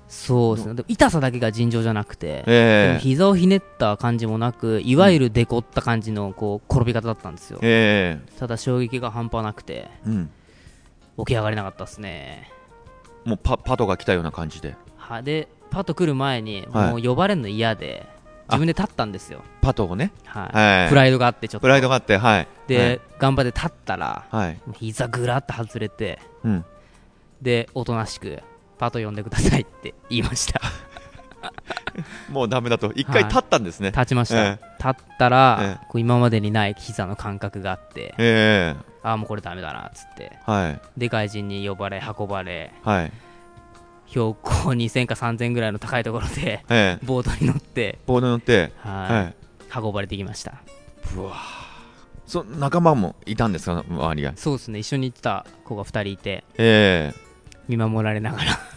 そうですね。でも痛さだけが尋常じゃなくて、ええ。膝をひねった感じもなくいわゆるデコった感じのこう転び方だったんですよ。えただ衝撃が半端なくて。えうん起き上がれなかったですね。もうパパトが来たような感じで。はでパッと来る前にはい。もう呼ばれるの嫌で自分で立ったんですよ、パトをね？はい。はい。プライドがあってちょっと。プライドがあってはい。で、頑張って立ったらはい、はい膝ぐらっと外れてうん、でおとなしくパト呼んでくださいって言いました (laughs) (laughs) もうダメだと。一回立ったんですね、立ちました、え立ったら、えこう今までにない膝の感覚があってええ。ああもうこれダメだなっつって。はい。で外人に呼ばれ運ばれはい。標高2000か3000ぐらいの高いところでええ。ボードに乗ってボードに乗ってはい、はい。運ばれてきました。うわそ仲間もいたんですか？周りが。そうですね。一緒に行ってた子が2人いてえ見守られながら。え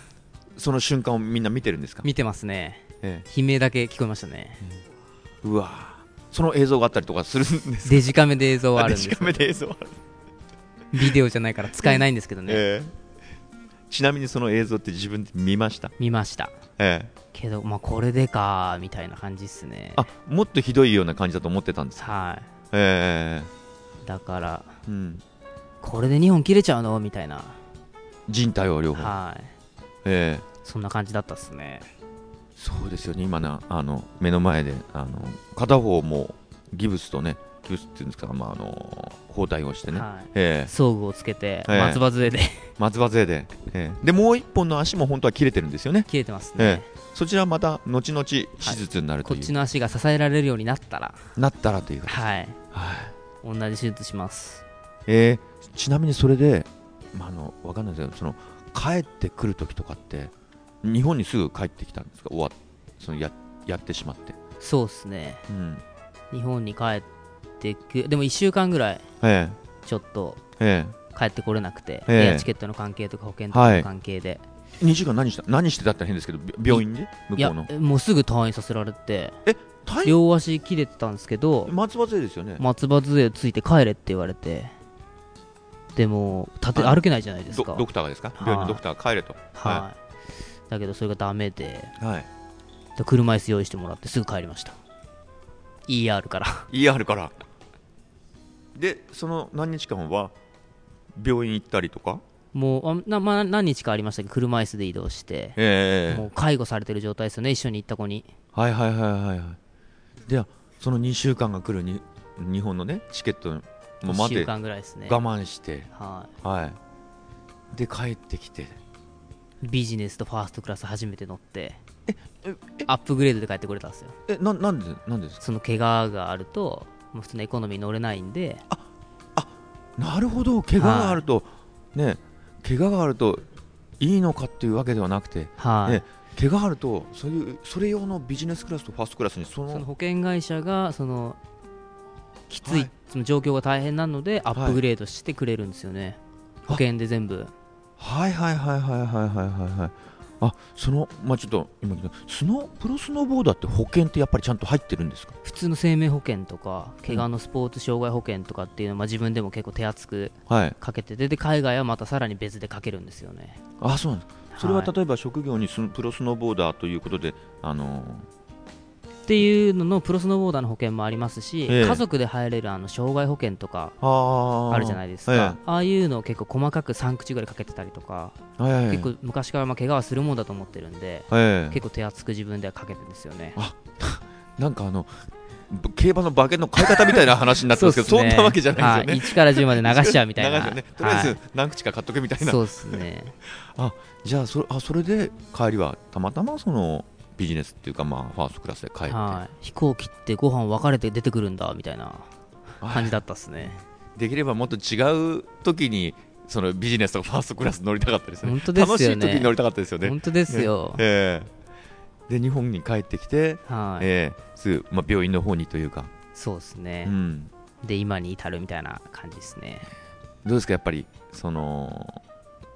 その瞬間をみんな見てるんですか？見てますね。え悲鳴だけ聞こえましたね。えうわその映像があったりとかするんですか？デジカメで映像はあるんですデジカメで映像ある。ビデオじゃないから使えないんですけどね、(laughs) ええ。ちなみにその映像って自分で見ました？見ました。ええ。けどまあこれでかみたいな感じっすね。あもっとひどいような感じだと思ってたんですか？はえいだからえうん。これで2本切れちゃうの？みたいな。人体を両方。はい。ええそんな感じだったっすね。そうですよね。今なあの目の前であの片方もギブスとねギブスっていうんですか、まあ、あの包帯をしてね、はい。ええ。装具をつけてええ。松葉杖で。松葉杖で、ええ。でもう一本の足も本当は切れてるんですよね。切れてますえねそちらはまた後々手術になるという、こっちの足が支えられるようになったら。なったらというか、はい。はい。同じ手術します。えーちなみにそれで、まあ、あのわかんないですけどその帰ってくる時とかって日本にすぐ帰ってきたんですか？終わっそのややってしまって、そうっすね。うん。日本に帰ってくでも1週間ぐらいえちょっとええ。帰ってこれなくて、ええ。エアチケットの関係とか保険とかの関係で、え2時間何した何してたったら変ですけどび病院で？向いやこうの？もうすぐ退院させられて。大両足切れてたんですけど松葉杖ですよね、松葉杖ついて帰れって言われて。でも立てあ歩けないじゃないですドか。ドクターがですか？はい。病院のドクターが帰れと。はい、だけどそれがダメで。はい。で車椅子用意してもらってすぐ帰りました。ER から。ER から。でその何日間は病院行ったりとか？もうあな、まあ、何日かありましたけ？ど車椅子で移動して、ええもう介護されてる状態ですよね。一緒に行った子に。はいはいはいはいはい。ではその2週間が来るに日本のねチケットもう1週待て間ぐらいですね。我慢して。ははい。で帰ってきて。い、ビジネスとファーストクラス初めて乗ってええアップグレードで帰ってこれたんですよ。えななんでなんでですか？その怪我があるともう普通のエコノミー乗れないんで。なるほど。怪我があると、ね怪我があるといいのかっていうわけではなくてはい、ね怪我があるとそういうそれ用のビジネスクラスとファーストクラスにそのその保険会社がそのきつい、はい。その状況が大変なのでアップグレードしてくれるんですよね、保険で全部はいはいはいはいはいはいはいあそのまあちょっと今スノプロスノーボーダーって保険ってやっぱりちゃんと入ってるんですか？普通の生命保険とか怪我のスポーツ障害保険とかっていうのは、まあ、自分でも結構手厚くかけてて、はい、で海外はまたさらに別でかけるんですよね。あそうなんです。それは例えば職業にス、プロスノーボーダーということであのーっていうののプロスノーボーダーの保険もありますし、ええ。家族で入れるあの障害保険とかあるじゃないですか、えああいうのを結構細かく3口ぐらいかけてたりとか、結構昔からまあ怪我はするもんだと思ってるんで、ええ。結構手厚く自分ではかけてるんですよね。(laughs) なんかあのぶ競馬の馬券の買い方みたいな話になってますけどそっすね。んなわけじゃないですよね。はい。1から10まで流しちゃうみたいな。(laughs) ね。とりあえずはい。何口か買っとけみたいな、そうですね。じゃあそれあそれで帰りはたまたまそのビジネスっていうかまあファーストクラスで帰って、はい。飛行機ってご飯分かれて出てくるんだみたいな感じだったっすね。できればもっと違う時にそのビジネスとかファーストクラス乗りたかったですね本当ですよね。楽しい時に乗りたかったですよね本当ですよ、ええ。で日本に帰ってきて、はい、ええ。すぐ、まあ、病院の方にというか、そうですね。う、ん、で今に至るみたいな感じですね。どうですかやっぱりその、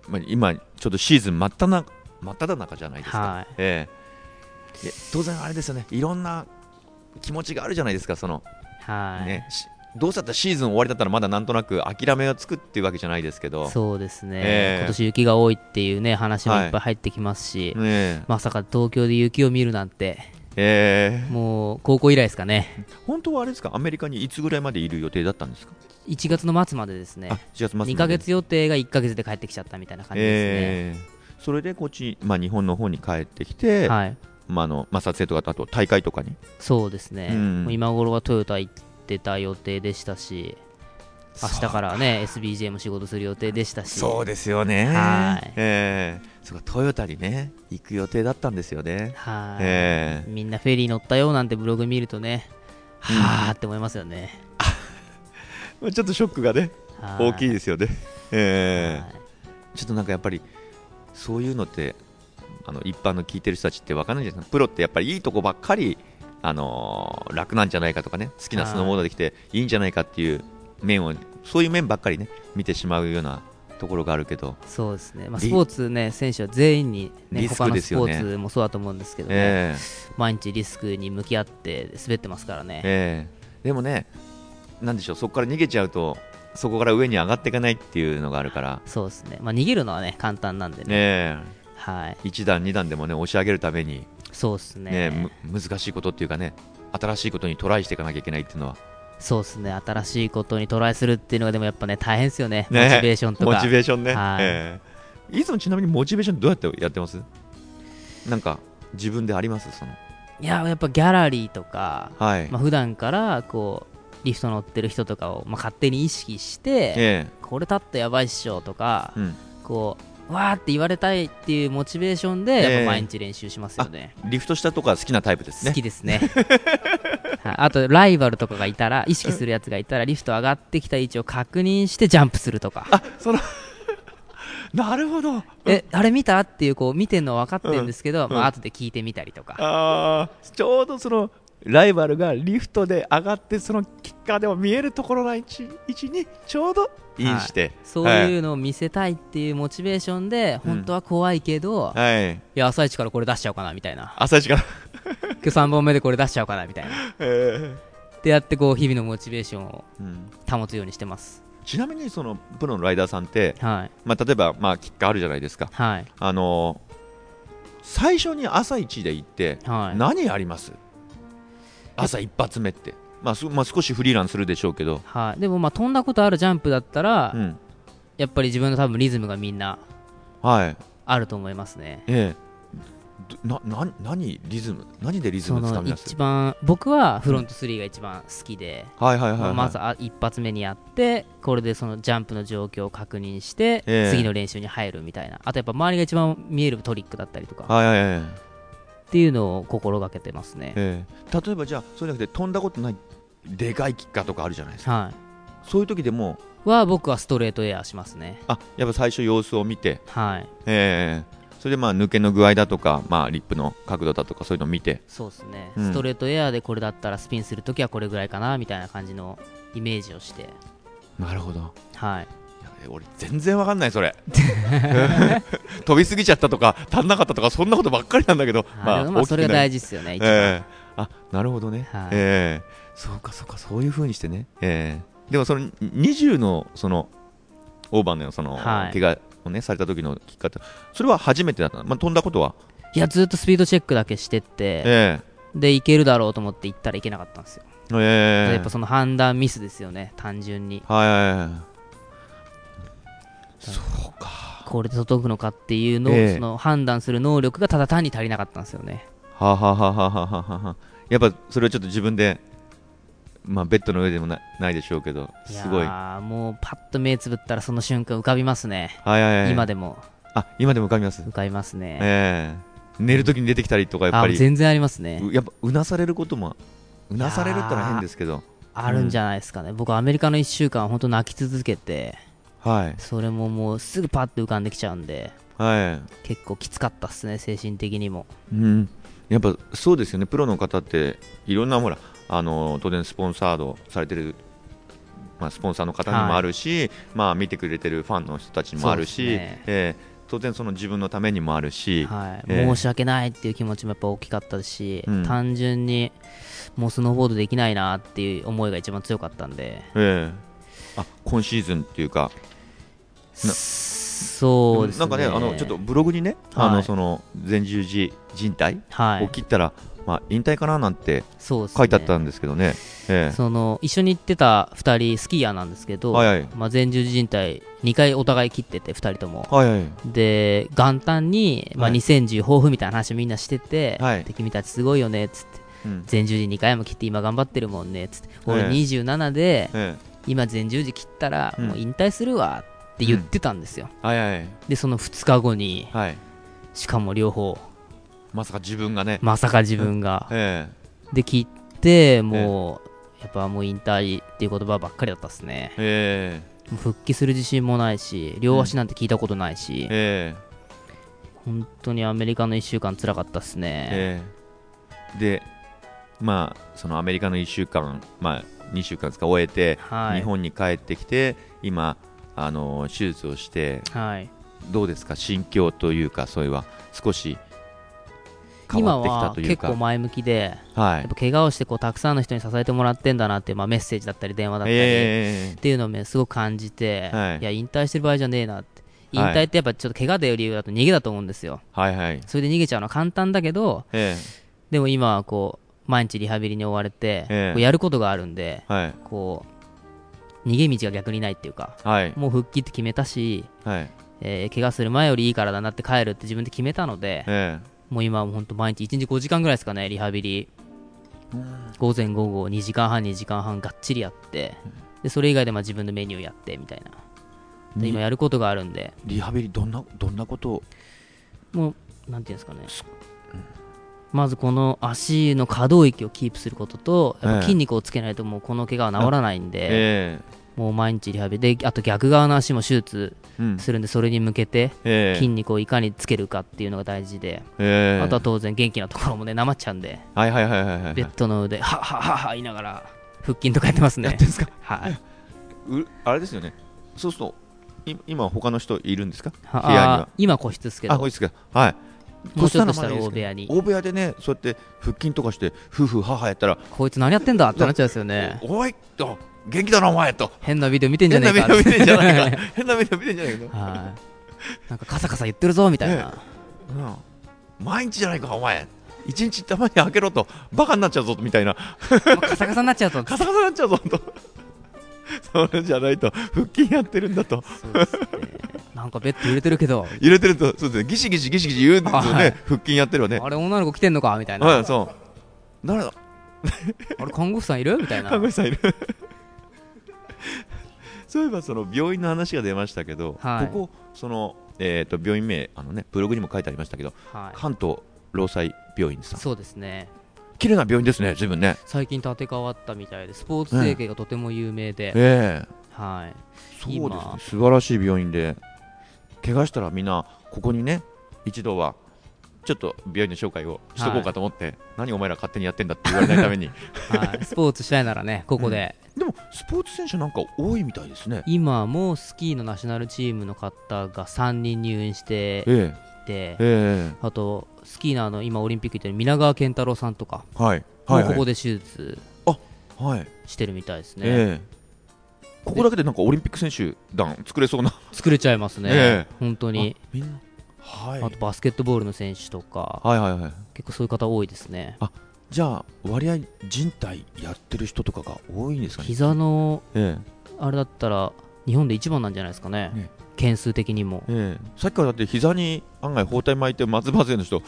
まあ、今ちょっとシーズン真っ只中真っ只中じゃないですか、はいええで当然あれですよね。いろんな気持ちがあるじゃないですかそのはい、ね、しどうせだったらシーズン終わりだったらまだなんとなく諦めがつくっていうわけじゃないですけど、そうですね、ええ。今年雪が多いっていうね話もいっぱい入ってきますし、ねえ。まさか東京で雪を見るなんて。ええ。もう高校以来ですかね。本当はあれですかアメリカにいつぐらいまでいる予定だったんですか、1月の末までですね。あ4月末まで。2ヶ月予定が1ヶ月で帰ってきちゃったみたいな感じですええ。それでこっち、まあ、日本の方に帰ってきて、ね、はいまああのまあ、撮影とかあと大会とかに。そうですね、うん。今頃はトヨタ行ってた予定でしたし明日からね SBJ も仕事する予定でしたし。そうですよね。はい。ええ。そうかトヨタにね行く予定だったんですよね。はい、ええ。みんなフェリー乗ったよなんてブログ見るとねうんはあって思いますよね、まあ (laughs) ちょっとショックがねはい。大きいですよね。ええ。はい。ちょっとなんかやっぱりそういうのってあの一般の聞いてる人たちって分かんないじゃないですか。プロってやっぱりいいとこばっかり、あのー楽なんじゃないかとかね。好きなスノーボードできていいんじゃないかっていう面をそういう面ばっかりね見てしまうようなところがあるけど、そうですね、まあ、リスポーツね、選手は全員に、ね、リスク他のスポですよねーツもそうだと思うんですけどね、え毎日リスクに向き合って滑ってますからえね、ええ。でもねなんでしょう。そこから逃げちゃうとそこから上に上がっていかないっていうのがあるから。そうですね、まあ、逃げるのはね、簡単なんでね、ねはい、え1段2段でもね押し上げるためにそうですね。ね、む難しいことっていうかね新しいことにトライしていかなきゃいけないっていうのは。そうですね、新しいことにトライするっていうのが、でもやっぱね、大変ですよね、ね。モチベーションとか。モチベーションね、はい。ええ。いつもちなみにモチベーションどうやってやってます？なんか自分であります？その。いや、やっぱギャラリーとか、はい、まあ普段からこうリフト乗ってる人とかを、まあ、勝手に意識して、えこれ立ったやばいっしょとかえ、うん、こうわーって言われたいっていうモチベーションで、ええやっぱ毎日練習しますよね。リフトしたとか好きなタイプですね好きですね。(laughs) はいあと、ライバルとかがいたら、意識するやつがいたら、リフト上がってきた位置を確認してジャンプするとか。あその (laughs) なるほどえ、あれ見た？っていう、こう、見てるの分かってるんですけど、うんまあ、後で聞いてみたりとか。あーちょうどそのライバルがリフトで上がってそのキッカーでも見えるところの位置位置にちょうどインして、そういうのを見せたいっていうモチベーションで、うん本当は怖いけど、いはい、や、朝一からこれ出しちゃおうかな、みたいな。朝一から、今日3本目でこれ出しちゃおうかな、みたいな。(laughs) えってやって、こう、日々のモチベーションをーうん保つようにしてます。ちなみにそのプロのライダーさんって、はい。まあ、例えば、まあ、キッカーあるじゃないですか、はい。あのー最初に朝一で行って、はい。何やります？朝一発目って、まあすまあ、少しフリーランするでしょうけど、はい。でも、まあ、飛んだことあるジャンプだったら、うん。やっぱり自分の多分リズムがみんなはい。あると思いますね。ええ。どなな何リズム？何でリズムつかみ出す？一番僕はフロント3が一番好きで、はいはいはい、はい、まずあ一発目にやってこれでそのジャンプの状況を確認して、ええ。次の練習に入るみたいな。あとやっぱ周りが一番見えるトリックだったりとか。はいはいはいっていうのを心がけてますね、ええ。例えばじゃあそうじゃなくて飛んだことないでかいキッカーとかあるじゃないですか。はそういう時でもいは僕はストレートエアしますねあやっぱ最初様子を見て、はい。ええ。それでまあ抜けの具合だとか、まあ、リップの角度だとかそういうのを見て。そうですね、うん。ストレートエアでこれだったらスピンするときはこれぐらいかなみたいな感じのイメージをして。なるほど。はいえ俺全然わかんないそれ。(laughs) 飛びすぎちゃったとか足んなかったとかそんなことばっかりなんだけど、はいでもまあそれが大事事ですよねええあなるほどね、はい。ええそうかそうかそういうふうにしてね、ええでもその20のそのオーバーのその、はい。怪我をねされた時のきっかけそれは初めてだったの、まあ、飛んだことは？いやずっとスピードチェックだけしてって、えでいけるだろうと思って行ったらいけなかったんですよ、ええ。えやっぱその判断ミスですよね単純に。はいはいはいそうか。これで届くのかっていうのを、ええその判断する能力がただ単に足りなかったんですよねはあはあはははははやっぱそれはちょっと自分でまあベッドの上でもなないでしょうけどすごいーもうパッと目つぶったらその瞬間浮かびますね、はいはいはい今でもあ今でも浮かびます浮かびますね、ええ寝るときに出てきたりとかやっぱりあ全然ありますねやっぱうなされることもうなされるってのは変ですけどあるんじゃないですかね、僕アメリカの1週間本当泣き続けてはい。それももうすぐパッと浮かんできちゃうんで。は結構きつかったっすね精神的にも。い、うん、やっぱそうですよね。プロの方っていろんなほらあの当然スポンサードされてるまあ、スポンサーの方にもあるし、まあ、見てくれてるファンの人たちにもあるし、ね。ええ。当然その自分のためにもあるし、はい、ええ。申し訳ないっていう気持ちもやっぱ大きかったし、うん。単純にもうスノーボードできないなっていう思いが一番強かったんで、ええ。あ今シーズンっていうかなそうですね。なんかねあのちょっとブログにね、はい。あのその前十字靭帯はい。を、切ったら、まあ、引退かななんて。書いてあったんですけどね。ええ。その一緒に行ってた2人スキーヤーなんですけど、はいはい。まあ、前十字靭帯2回お互い切ってて2人とも。はいはい。で元旦に、まあ、はい。2010抱負みたいな話をみんなしてて、はい。で君たちすごいよねっつって。うん。前十字2回も切って今頑張ってるもんねっつって。俺ええ。27でえ今前十字切ったらうん。もう引退するわって言ってたんですよ、えはいはい。でその2日後にはい。しかも両方。まさか自分がね、まさか自分が。えで切ってもうやっぱもう引退っていう言葉ばっかりだったっすね。え復帰する自信もないし両足なんて聞いたことないし、ええ。本当にアメリカの1週間つらかったっすね、ええ。でまあそのアメリカの1週間、まあ、2週間ですか終えて、はい。日本に帰ってきて今あの手術をしてはい。どうですか？心境というかそれは少し変わ今ってきたはというか。結構前向きではい。やっぱ怪我をしてこうたくさんの人に支えてもらってんだなっていう、まあ、メッセージだったり電話だったり、えっていうのをねすごく感じて、はい。い、や引退してる場合じゃねえなって。引はい。退ってやっぱちょっと怪我で理由だと逃げだと思うんですよ。ーはいはい。それで逃げちゃうのは簡単だけどえでも今はこう毎日リハビリに追われて、ええ。こうやることがあるんでーはい。こう逃げ道が逆にないっていうかはい。もう復帰って決めたし、はい。えー怪我する前よりいい体になって帰るって自分で決めたのでえもう今はもう本当毎日1日5時間ぐらいですかねリハビリ。午前午後2時間半2時間半がっちりやってでそれ以外でまあ自分のメニューやってみたいな。ーで今やることがあるんで。リハビリどんなどんなことを？もうなんていうんですかねまずこの足の可動域をキープすることとやっぱ筋肉をつけないともうこの怪我は治らないんで、えもう毎日リハビリ。であと逆側の足も手術するんでそれに向けてえー筋肉をいかにつけるかっていうのが大事で、えーあとは当然元気なところもねなまっちゃうんで、はいはいはいはいはい。ベッドの上ではっはっはっは言いながら腹筋とかやってますね。やってんですか？はい、(laughs) うあれですよね。そうするとい今他の人いるんですか？は部屋には。あ今個室ですけど。あこいつか。はいもうちょっとしたら大部屋に。大部屋でねそうやって腹筋とかして夫婦母やったらこいつ何やってんだってなっちゃうんですよね。おおいと元気だなお前と。変なビデオ見てんじゃ変ねえか。なビデオ見てんじゃないはか。変なビデオ見てんじゃないか。(laughs) はい。なんかカサカサ言ってるぞみたいな、うん。毎日じゃないかお前。一日たまに開けろと。バカになっちゃうぞみたいな。まあカサカサになっちゃうとカサカサになっちゃうぞと (laughs) それじゃないと腹筋やってるんだと。そうですね。なんかベッド揺れてるけど。(laughs) 入れてるとそうですね。ギシギシギシギシ言うんですよね、はい。腹筋やってるわね。あれ女の子来てんのかみたいな、はいそう。誰だ？(laughs) あれ看護婦さんいる？みたいな。看護師さんいる。そういえばその病院の話が出ましたけど、はい。ここその、えー、と病院名あの、ね、ブログにも書いてありましたけどはい。関東労災病院さん。そうですね綺麗な病院ですね、ずいぶんね。最近建て替わったみたいでスポーツ整形がとても有名で、ええ。はい。そうですね今、素晴らしい病院で、怪我したらみんな、ここにね、一度は、ちょっと病院の紹介をしとこうかと思って、何お前ら勝手にやってんだって言われないために、(laughs) はい、スポーツしたいならね (laughs) ここで、でも、スポーツ選手なんか多いみたいですね。今もスキーのナショナルチームの方が3人入院してえいてえ、え。あとスキーのあの今オリンピック行ってる皆川健太郎さんとかえはい。もはい、で、ここで手術はい。してるみたいですね、ええここだけでなんかオリンピック選手団作れそうな。作れちゃいますね、え本当にあみんな。はい。あとバスケットボールの選手とかはいはいはい。結構そういう方多いですねじゃあ、割合人体やってる人とかが多いんですかね。膝のえあれだったら日本で一番なんじゃないですかねね件数的にも。ええ。えさっきからだって膝に案外包帯巻いて松葉勢の人、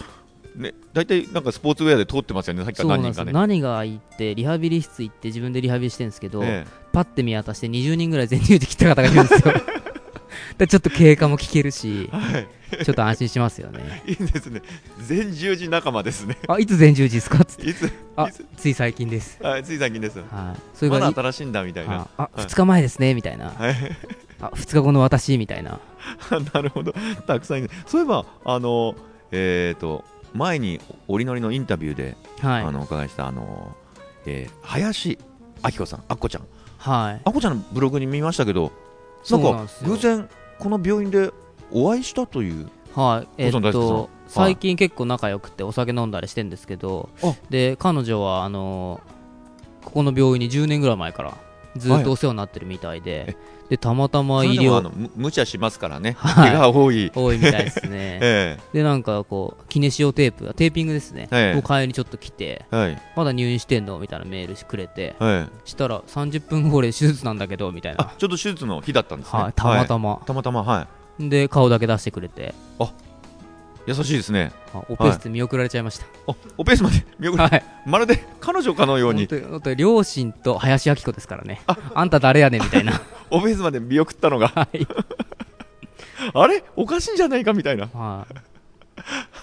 ね、大体なんかスポーツウェアで通ってますよね、さっきから何人かね。何がいいってリハビリ室行って自分でリハビリしてるんですけど、えパッて見渡して20人ぐらい全入で来た方がいるんですよ。(laughs) でちょっと経過も聞けるしえはい、ちょっと安心しますよね。(laughs) いいですね、全十字仲間ですね。あいつ全十字ですかっつって。いつ、あいつ？つい最近です。はい、つい最近です。はい。それがいまだ新しいんだみたいな。ああ2日前ですねみたいな。はい、あ2日後の私みたいな。(laughs) なるほど、たくさんいる。そういえば、あの、えっ、と、前に折りのりのインタビューで、はい。あの、お伺いした、あの、えー林明子さん、あっこちゃん。はい。あっこちゃんのブログに見ましたけど、そなんなんですよ。偶然、この病院でお会いしたという。はい。えっご存知大輔と最近結構仲良くてお酒飲んだりしてんですけどあ。で彼女はあのここの病院に10年ぐらい前からずっとお世話になってるみたいで、でたまたま医療。無茶しますからね、はい。怪我多い、多いみたいですね。(laughs) えでなんかこうキネシオテープテーピングですね、ええ。を買いにちょっと来てえはい。まだ入院してんのみたいなメールくれてはい、したら30分後で手術なんだけどみたいな。あちょっと手術の日だったんですね、はいたまたま、ま、たまたま、はで顔だけ出してくれて。い、優しいですね、あオペ室見送られちゃいました、あオペースまで見送る、はい。まるで彼女かのように、両親と林明子ですからね。あ。んた誰やねんみたいな。(laughs) オペースまで見送ったのが、はい、(laughs) あれ、おかしいんじゃないかみたいな、は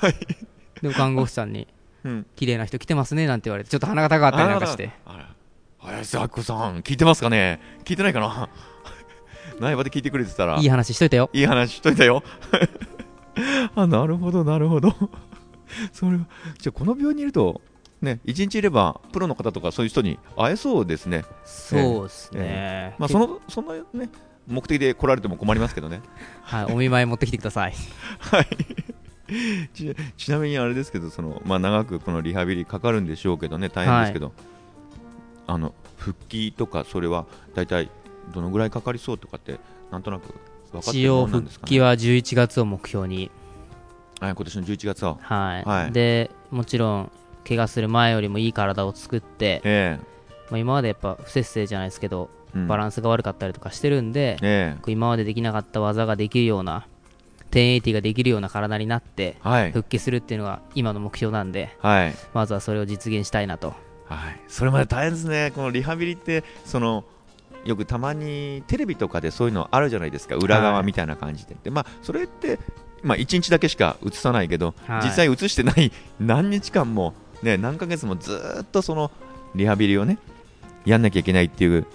い、でも看護師さんにうん、綺麗な人来てますねなんて言われてちょっと鼻が高かったりなんかして。林明子さん、聞いてますかね、聞いてないかな、(laughs) 内場で聞いてくれてたら、いい話しといたよ。いい話しといたよ。(laughs) あ、なるほど、なるほど。(laughs) それは、じゃあこの病院にいると、ね一日いればプロの方とかそういう人に会えそうですね。そうですね。まあそのそんなね目的で来られても困りますけどね。(laughs) はい、お見舞い持ってきてください。はい。ちちなみにあれですけどその、まあ、長くこのリハビリかかるんでしょうけどね大変ですけど、あの復帰とかそれは大体どのぐらいかかりそうとかってなんとなく一応るもんなんですかね。復帰は11月を目標に。はい今年の11月ははい。はい。で、もちろん、怪我する前よりもいい体を作って、えまあ、今までやっぱ不節制じゃないですけど、えうん。バランスが悪かったりとかしてるんで、えこう今までできなかった技ができるような、1080ができるような体になって、えはい。復帰するっていうのが今の目標なんで、はい。まずはそれを実現したいなと。はい、それまで大変ですね、このリハビリってそのよくたまにテレビとかでそういうのあるじゃないですか、裏側みたいな感じで、でまあ、それって、まあ、1日だけしか映さないけど、はい。実際映してない何日間も、ね、何ヶ月もずーっとそのリハビリをねやんなきゃいけないっていう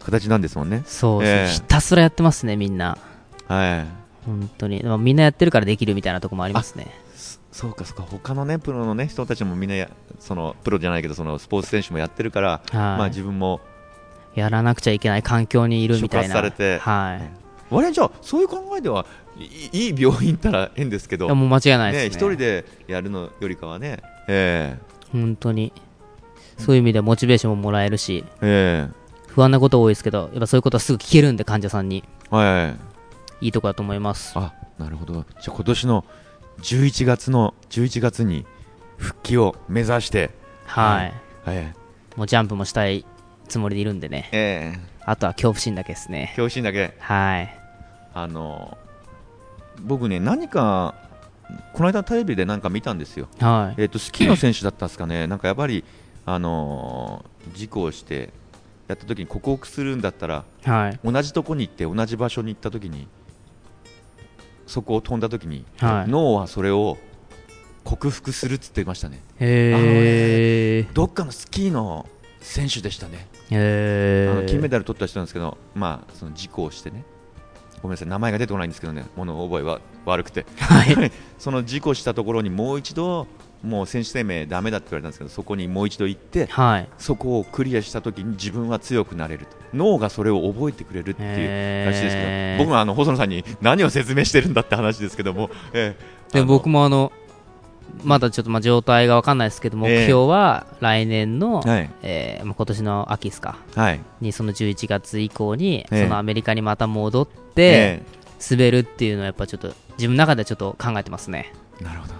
形なんですもんね。そうええ。ひたすらやってますね、みんな。はい。本当に。でもみんなやってるからできるみたいなとこもありますね。そそうかそうか。他のねプロのね人たちもみんなやそのプロじゃないけどそのスポーツ選手もやってるから、はい。まあ自分もやらなくちゃいけない環境にいるみたいな。触発されてはい。我々じゃあそういう考えではいいいい病院行ったら変ですけどもう間違いないですね。ね一人でやるのよりかはねえ本当に。そういう意味ではモチベーションももらえるし、ええ不安なこと多いですけど、やっぱそういうことはすぐ聞けるんで、患者さんに。えはいいいとこだと思います。あなるほどじゃあ今年の11月の11月に復帰を目指してはい。えもうジャンプもしたいつもりでいるんでね。ええあとは恐怖心だけですねえ。恐怖心だけはい。あの僕ね何かこの間テレビでなんか見たんですよはい。えー、とスキーの選手だったんですかね、なんかやっぱり、あのー事故をしてやった時に克服するんだったらはい。同じとこに行って同じ場所に行った時にそこを飛んだ時に、はい脳はそれを克服するっつってましたねへー。どっかのスキーの選手でしたね、へー。あの金メダル取った人なんですけど、まあ、その事故をしてね。ごめんなさい名前が出てこないんですけどね。物覚えは悪くて。はい。その事故したところにもう一度もう選手生命だめだって言われたんですけどそこにもう一度行ってはい。そこをクリアしたときに自分は強くなれると。脳がそれを覚えてくれるっていう話ですけど僕はあの細野さんに何を説明してるんだって話ですけども、ええ。で僕もあの、まだちょっとまあ状態がわかんないですけど、目標は来年の、はい。えーまあ今年の秋ですか、はい。にその11月以降に、ええ。そのアメリカにまた戻って、え滑るっていうのはやっぱちょっと自分の中ではちょっと考えてますね。えなるほど。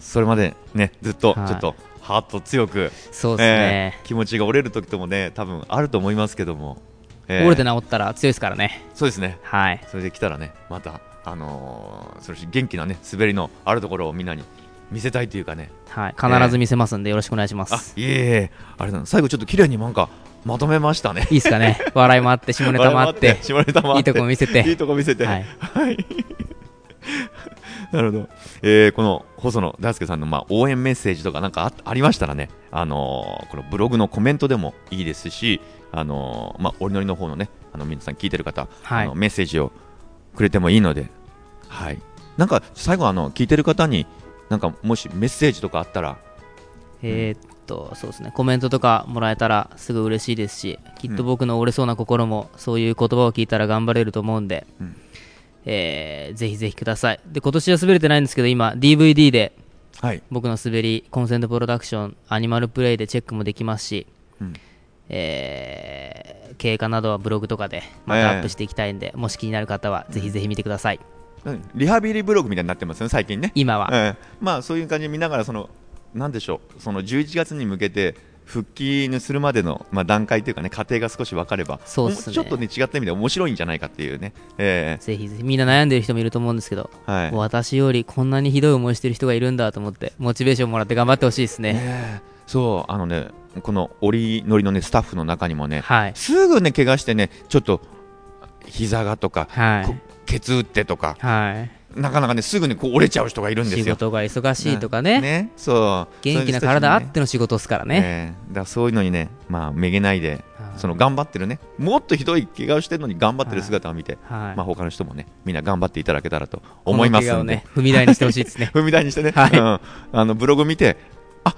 それまでねずっとはい。ちょっとハート強く、そうですね。え。え気持ちが折れる時ともね多分あると思いますけども、ええ。折れて治ったら強いですからね。そうですね。はい。それで来たらねまたあのーそれし元気なね滑りのあるところをみんなに見せたいというかね。はい。必ず見せますんでよろしくお願いしまあす。いえいえ。あれだな最後ちょっと綺麗になんかまとめましたね。いいですかね。(laughs) 笑いもあって、下ネタもあって、下ネタもあって。いいとこ見せて。いいとこ見せて。はい。はい。(laughs) なるほど、えーこの細野大輔さんのまあ応援メッセージとかなんかあありましたらね、あのーこのブログのコメントでもいいですし、あのーまあ、おりのりの方のねあの皆さん聞いてる方、はい。あのメッセージをくれてもいいので、はい、なんか最後あの聞いてる方になんかもしメッセージとかあったら、えーっと、そうですね、コメントとかもらえたらすぐ嬉しいですし、きっと僕の折れそうな心も、そういう言葉を聞いたら頑張れると思うんで、うん。えーぜひぜひください。で、今年は滑れてないんですけど、今、DVD ではい、僕の滑り、コンセントプロダクション、アニマルプレイでチェックもできますし、うん。えー経過などはブログとかでまたアップしていきたいんで、もし気になる方はぜひぜひ見てください。うんリハビリブログみたいになってますよね、最近ね。今は。ええ。まあそういう感じで見ながらそのなんでしょうその11月に向けて復帰するまでの、まあ、段階というかね過程が少し分かればそうね。ちょっとね違った意味で面白いんじゃないかっていうね、えぜひぜひ。みんな悩んでる人もいると思うんですけど、えはい。私よりこんなにひどい思いしてる人がいるんだと思ってモチベーションもらって頑張ってほしいですね。ええ。そうあのねこの折り乗りのねスタッフの中にもねはい。すぐね怪我してねちょっと膝がとか、はこケツ打ってとかい。はい。なかなかねすぐにこう折れちゃう人がいるんですよ。仕事が忙しいとかね。そう元気な体あっての仕事ですからね。ね、だからそういうのにね、まあ、めげないで、はいその頑張ってるね、もっとひどい怪我をしてるのに頑張ってる姿を見て、はい。まあ他の人もね、みんな頑張っていただけたらと思いますの怪我をね、踏み台にしてほしいですね。(laughs) 踏み台にしてね、はいうんあのブログ見て、あ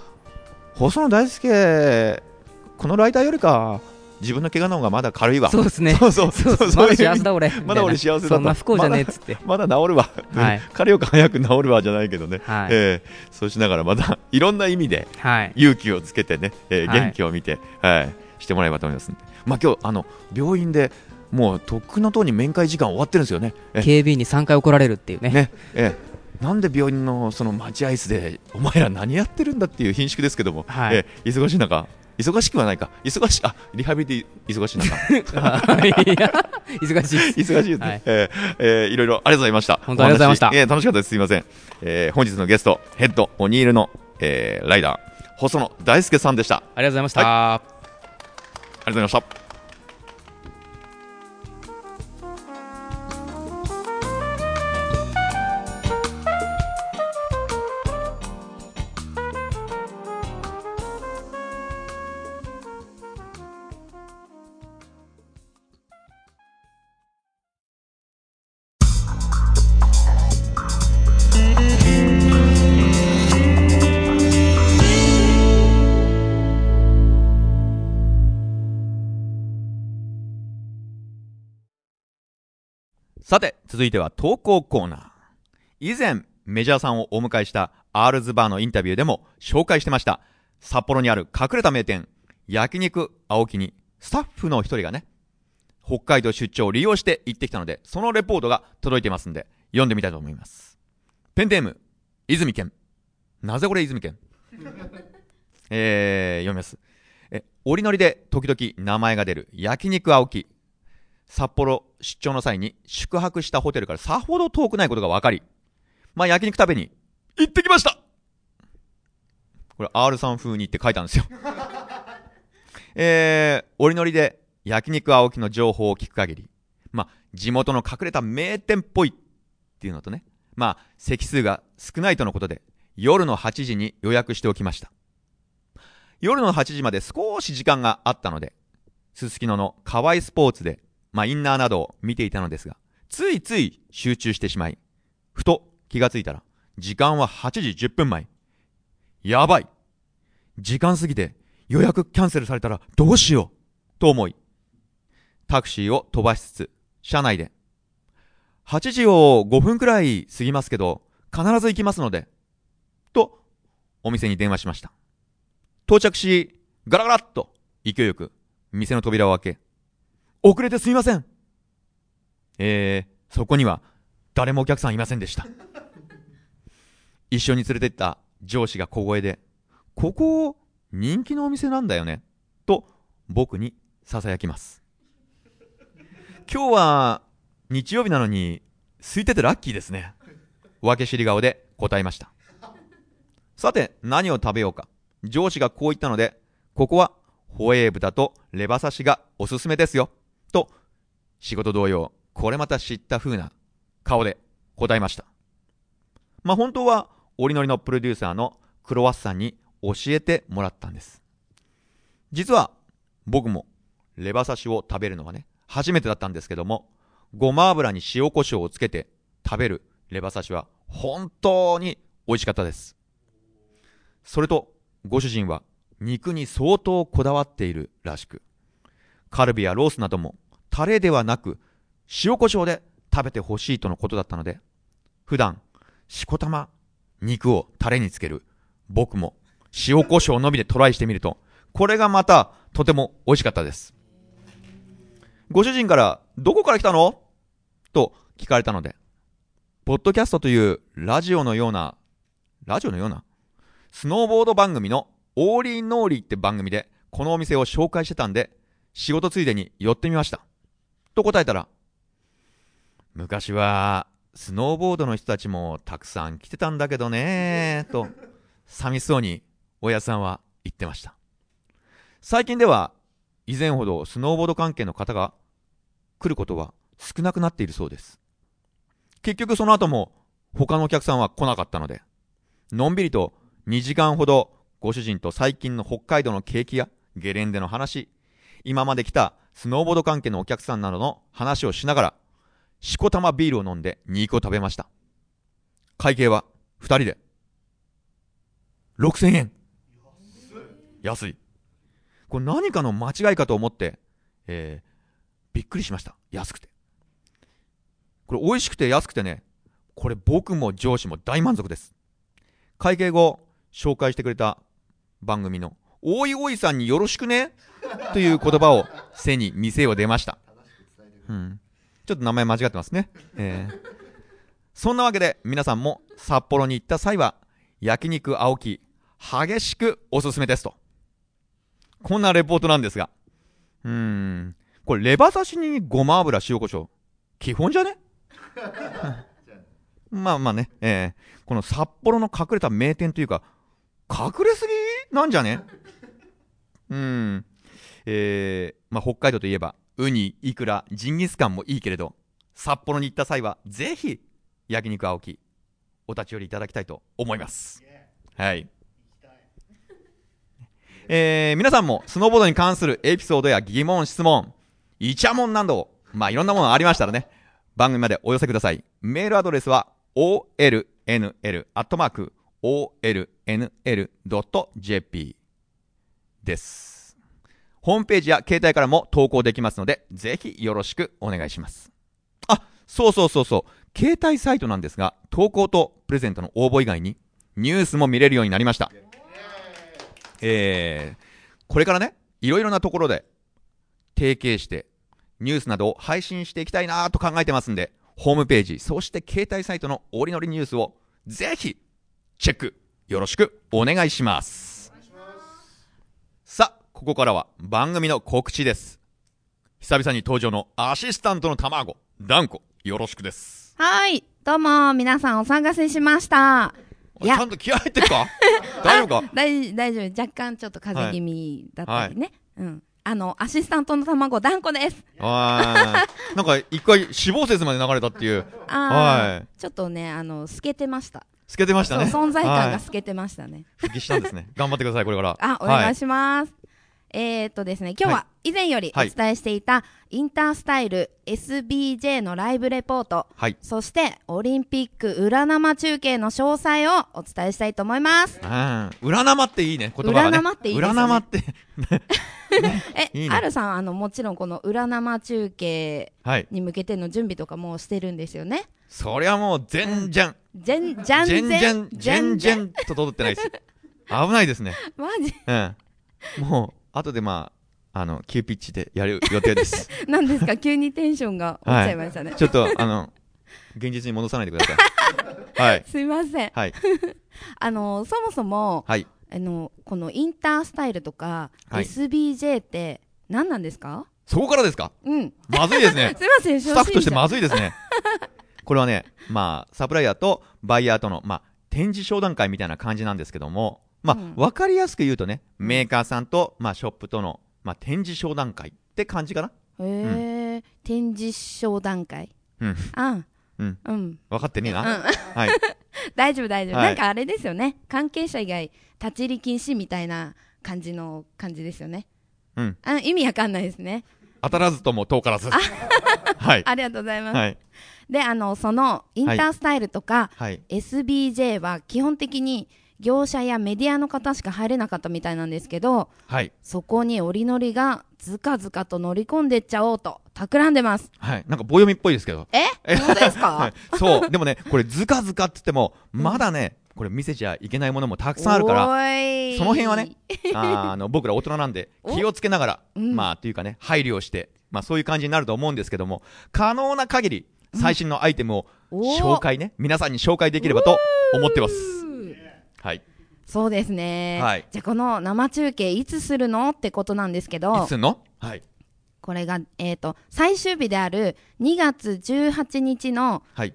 細野大輔このライターよりか自分の怪我の方がまだ軽いわ。そうですね。そうそう。そうそう。まだいう幸せだ俺。(laughs) まだ俺幸せだと。そんな不幸じゃねえっつって。まだ治るわ、はい。彼より早く治るわじゃないけどね、はい。えーそうしながらまた (laughs) いろんな意味ではい。勇気をつけてね、えーはい。元気を見て、はい。してもらえばと思いますまあ、今日あの病院でもうとっくのとうに面会時間終わってるんですよね。え警備員に3回怒られるっていうね。ね。ええ。なんで病院のその待合室でお前ら何やってるんだっていう貧縮ですけども、はい。ええ忙しい中忙しくはないか。忙しいあリハビリで忙しい中はいいや忙しいです。忙しいですね、はい。えーえーいろいろありがとうございました。本当ありがとうございました。えー楽しかったです。すいません、えー本日のゲストヘッドオニールの、えーライダー細野大輔さんでした。あありがとうございました、りがとうございましたさて続いては投稿コーナー。以前メジャーさんをお迎えしたアールズバーのインタビューでも紹介してました。札幌にある隠れた名店焼肉青木にスタッフの一人がね北海道出張を利用して行ってきたのでそのレポートが届いてますんで読んでみたいと思います。ペンネーム泉健。なぜこれ泉健？えー、読みます。え折り乗りで時々名前が出る焼肉青木。札幌出張の際に宿泊したホテルからさほど遠くないことが分かり、まあ焼肉食べに行ってきましたこれ R さん風にって書いたんですよ。(laughs) えー、折り乗りで焼肉青木の情報を聞く限り、まあ地元の隠れた名店っぽいっていうのとね、まあ席数が少ないとのことで夜の8時に予約しておきました。夜の8時まで少し時間があったので、すすきのの河合スポーツでまあ、インナーなどを見ていたのですが、ついつい集中してしまい、ふと気がついたら、時間は8時10分前。やばい時間過ぎて予約キャンセルされたらどうしようと思い、タクシーを飛ばしつつ、車内で、8時を5分くらい過ぎますけど、必ず行きますので、と、お店に電話しました。到着し、ガラガラっと勢いよく店の扉を開け、遅れてすみません。えー、そこには誰もお客さんいませんでした。一緒に連れてった上司が小声で、ここ人気のお店なんだよね、と僕に囁きます。今日は日曜日なのに空いててラッキーですね。分け知り顔で答えました。さて、何を食べようか。上司がこう言ったので、ここはホエー豚とレバ刺しがおすすめですよ。仕事同様、これまた知った風な顔で答えました。まあ、本当は、折り乗りのプロデューサーのクロワッサンに教えてもらったんです。実は、僕もレバ刺しを食べるのはね、初めてだったんですけども、ごま油に塩コショウをつけて食べるレバ刺しは本当に美味しかったです。それと、ご主人は肉に相当こだわっているらしく、カルビやロースなどもタレではなく塩コショウで食べてほしいとのことだったので、普段、しこたま肉をタレにつける僕も塩コショウのみでトライしてみると、これがまたとても美味しかったです。ご主人から、どこから来たの？と聞かれたので、ポッドキャストというラジオのような、ラジオのような、スノーボード番組のオーリーノーリーって番組でこのお店を紹介してたんで、仕事ついでに寄ってみました。と答えたら、昔は、スノーボードの人たちもたくさん来てたんだけどねと、寂しそうに、親さんは言ってました。最近では、以前ほどスノーボード関係の方が来ることは少なくなっているそうです。結局その後も他のお客さんは来なかったので、のんびりと2時間ほどご主人と最近の北海道の景気やゲレンデの話、今まで来たスノーボード関係のお客さんなどの話をしながら、しこたまビールを飲んで肉を食べました。会計は2人で6000円。安い。これ何かの間違いかと思って、えー、びっくりしました。安くて。これ美味しくて安くてね、これ僕も上司も大満足です。会計後、紹介してくれた番組の、おいおいさんによろしくね？という言葉を背に店を出ました。うん。ちょっと名前間違ってますね。えー、そんなわけで皆さんも札幌に行った際は、焼肉青木、激しくおすすめですと。こんなレポートなんですが。うーん。これレバ刺しにごま油、塩コショウ。基本じゃね？まあまあね、えー、この札幌の隠れた名店というか、隠れすぎなんじゃね？うん。えー、まあ北海道といえば、ウニ、イクラ、ジンギスカンもいいけれど、札幌に行った際は、ぜひ、焼肉青木、お立ち寄りいただきたいと思います。はい。えー、皆さんもスノーボードに関するエピソードや疑問、質問、イチャモンなど、まあいろんなものありましたらね、番組までお寄せください。メールアドレスは、olnl、アットマーク、olnl.jp です。ホームページや携帯からも投稿できますので、ぜひよろしくお願いします。あ、そうそうそうそう。携帯サイトなんですが、投稿とプレゼントの応募以外に、ニュースも見れるようになりました。えー、これからね、いろいろなところで提携して、ニュースなどを配信していきたいなと考えてますんで、ホームページ、そして携帯サイトの折りのりニュースをぜひチェックよろしくお願いします。ここからは番組の告知です。久々に登場のアシスタントの卵、ダンコ、よろしくです。はい。どうも、皆さんお探せしました。ちゃんと気合入ってるか？(laughs) 大丈夫か？大大丈夫。若干ちょっと風邪気味だったりね。うん。あの、アシスタントの卵、ダンコです。あーなんか一回死亡説まで流れたっていう、あはいーちょっとね、あの、透けてました。透けてましたね。存在感はいが透けてましたね。復帰したんですね。頑張ってください、これから。あ、お願いしします。えー、っとですね、今日はは以前よりお伝えしていた、インタースタイル SBJ のライブレポート、はい。そしてオリンピック裏生中継の詳細をお伝えしたいと思います。うん。裏生っていいね、言葉がね。裏生っていいですよね裏生って。(laughs) え、いいねあるさん、あの、もちろんこの裏生中継はい。に向けての準備とかもうしてるんですよね？そりゃもう、全然、全、じゃん全然、全全然と届ってないです。(laughs) 危ないですね。マジ？うん。もう、後でまあ、あの、急ピッチでやる予定です。(laughs) なんですか？急にテンションが (laughs) 落ちちゃいましたね。ちょっと、あの、現実に戻さないでください。(laughs) はい。すいません。はい。あの、そもそも、はい。あの、このインタースタイルとか、はい SBJ って何なんですか？そこからですか？うん。まずいですね。すいません、スタッフとしてまずずいですね。これはね、まあ、サプライヤーとバイヤーとの、まあ、展示商談会みたいな感じなんですけども、まあ、うんわかりやすく言うとね、メーカーさんと、まあ、ショップとの、まあ、展示商談会って感じかな？へえ、展示商談会？うん。あうん。うん。分かってねえな。うん。はい。(laughs) 大丈夫、大丈夫。はいなんかあれですよね。関係者以外、立ち入り禁止みたいな感じの感じですよね。うん。あ意味わかんないですね。当たらずとも遠からず。(laughs) はい。ありがとうございます。はい。で、あの、その、インタースタイルとか、はい。SBJ は基本的に業者やメディアの方しか入れなかったみたいなんですけど、はい。そこに折のりがずかずかと乗り込んでっちゃおうと企んでます。はい。なんか棒読みっぽいですけど。え？え (laughs) そうですか、はい。そう。でもね、これ、ずかずかって言っても、まだね、これ見せちゃいけないものもたくさんあるから、その辺はね、(laughs) あの僕ら大人なんでお？気をつけながら、うんまあというかね、配慮をして、まあそういう感じになると思うんですけども、可能な限り最新のアイテムを紹介ね、皆さんに紹介できればと思ってます。はい。そうですね。はいじゃあこの生中継いつするのってことなんですけいどつ、すんの？はい。これが、えっ、と、最終日である2月18日のはい。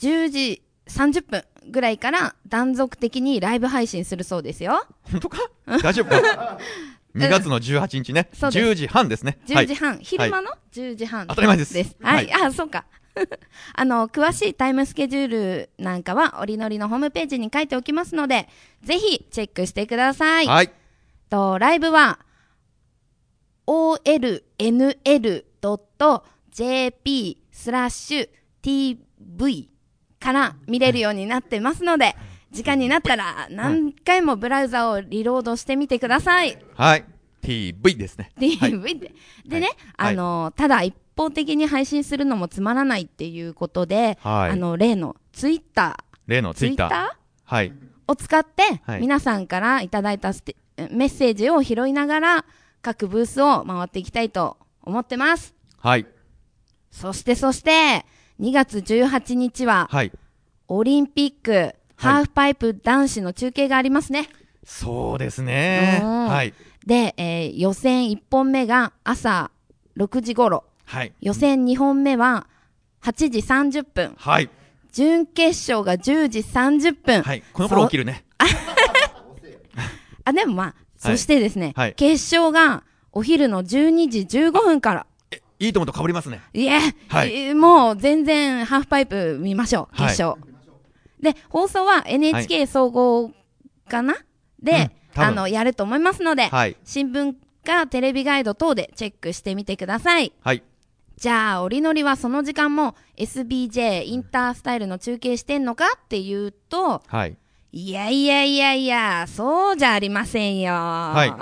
10時30分ぐらいから断続的にライブ配信するそうですよ。本当か？大丈夫か (laughs) ?2 月の18日ね、そうです10時半ですね。10時半、昼間の10時半、当たり前ですはい、はあ、そうか。(laughs) あの、詳しいタイムスケジュールなんかは、折りのりのホームページに書いておきますので、ぜひチェックしてください。はい。と、ライブは、olnl.jp スラッシュ tv から見れるようになってますので、時間になったら何回もブラウザをリロードしてみてください。はい TV ですね DV で。でね、はいあの、ただ一方的に配信するのもつまらないっていうことで、はい。あの、例のツイッタ例のー、ツイッタはい。ーを使って、はい。皆さんからいただいたメッセージを拾いながら、各ブースを回っていきたいと思ってます。はい。そしてそして、2月18日は、はい。オリンピック、ハーフパイプ男子の中継がありますね。そうですね。うん。はい。で、えー予選1本目が朝6時頃、はい。予選2本目は8時30分、はい。準決勝が10時30分。はい。この頃起きるね。(laughs) あ、でもまあ、はい。そしてですね、はい。決勝がお昼の12時15分から。いいともと被りますね。いえ、はい。えーもう全然ハーフパイプ見ましょう、はい。決勝。で、放送は NHK 総合かな、で、うんあの、やると思いますので、はい。新聞かテレビガイド等でチェックしてみてください。はいじゃあ、折りのりはその時間も SBJ インタースタイルの中継してんのかっていうと、はい。いやいやいやいや、そうじゃありませんよ。はい。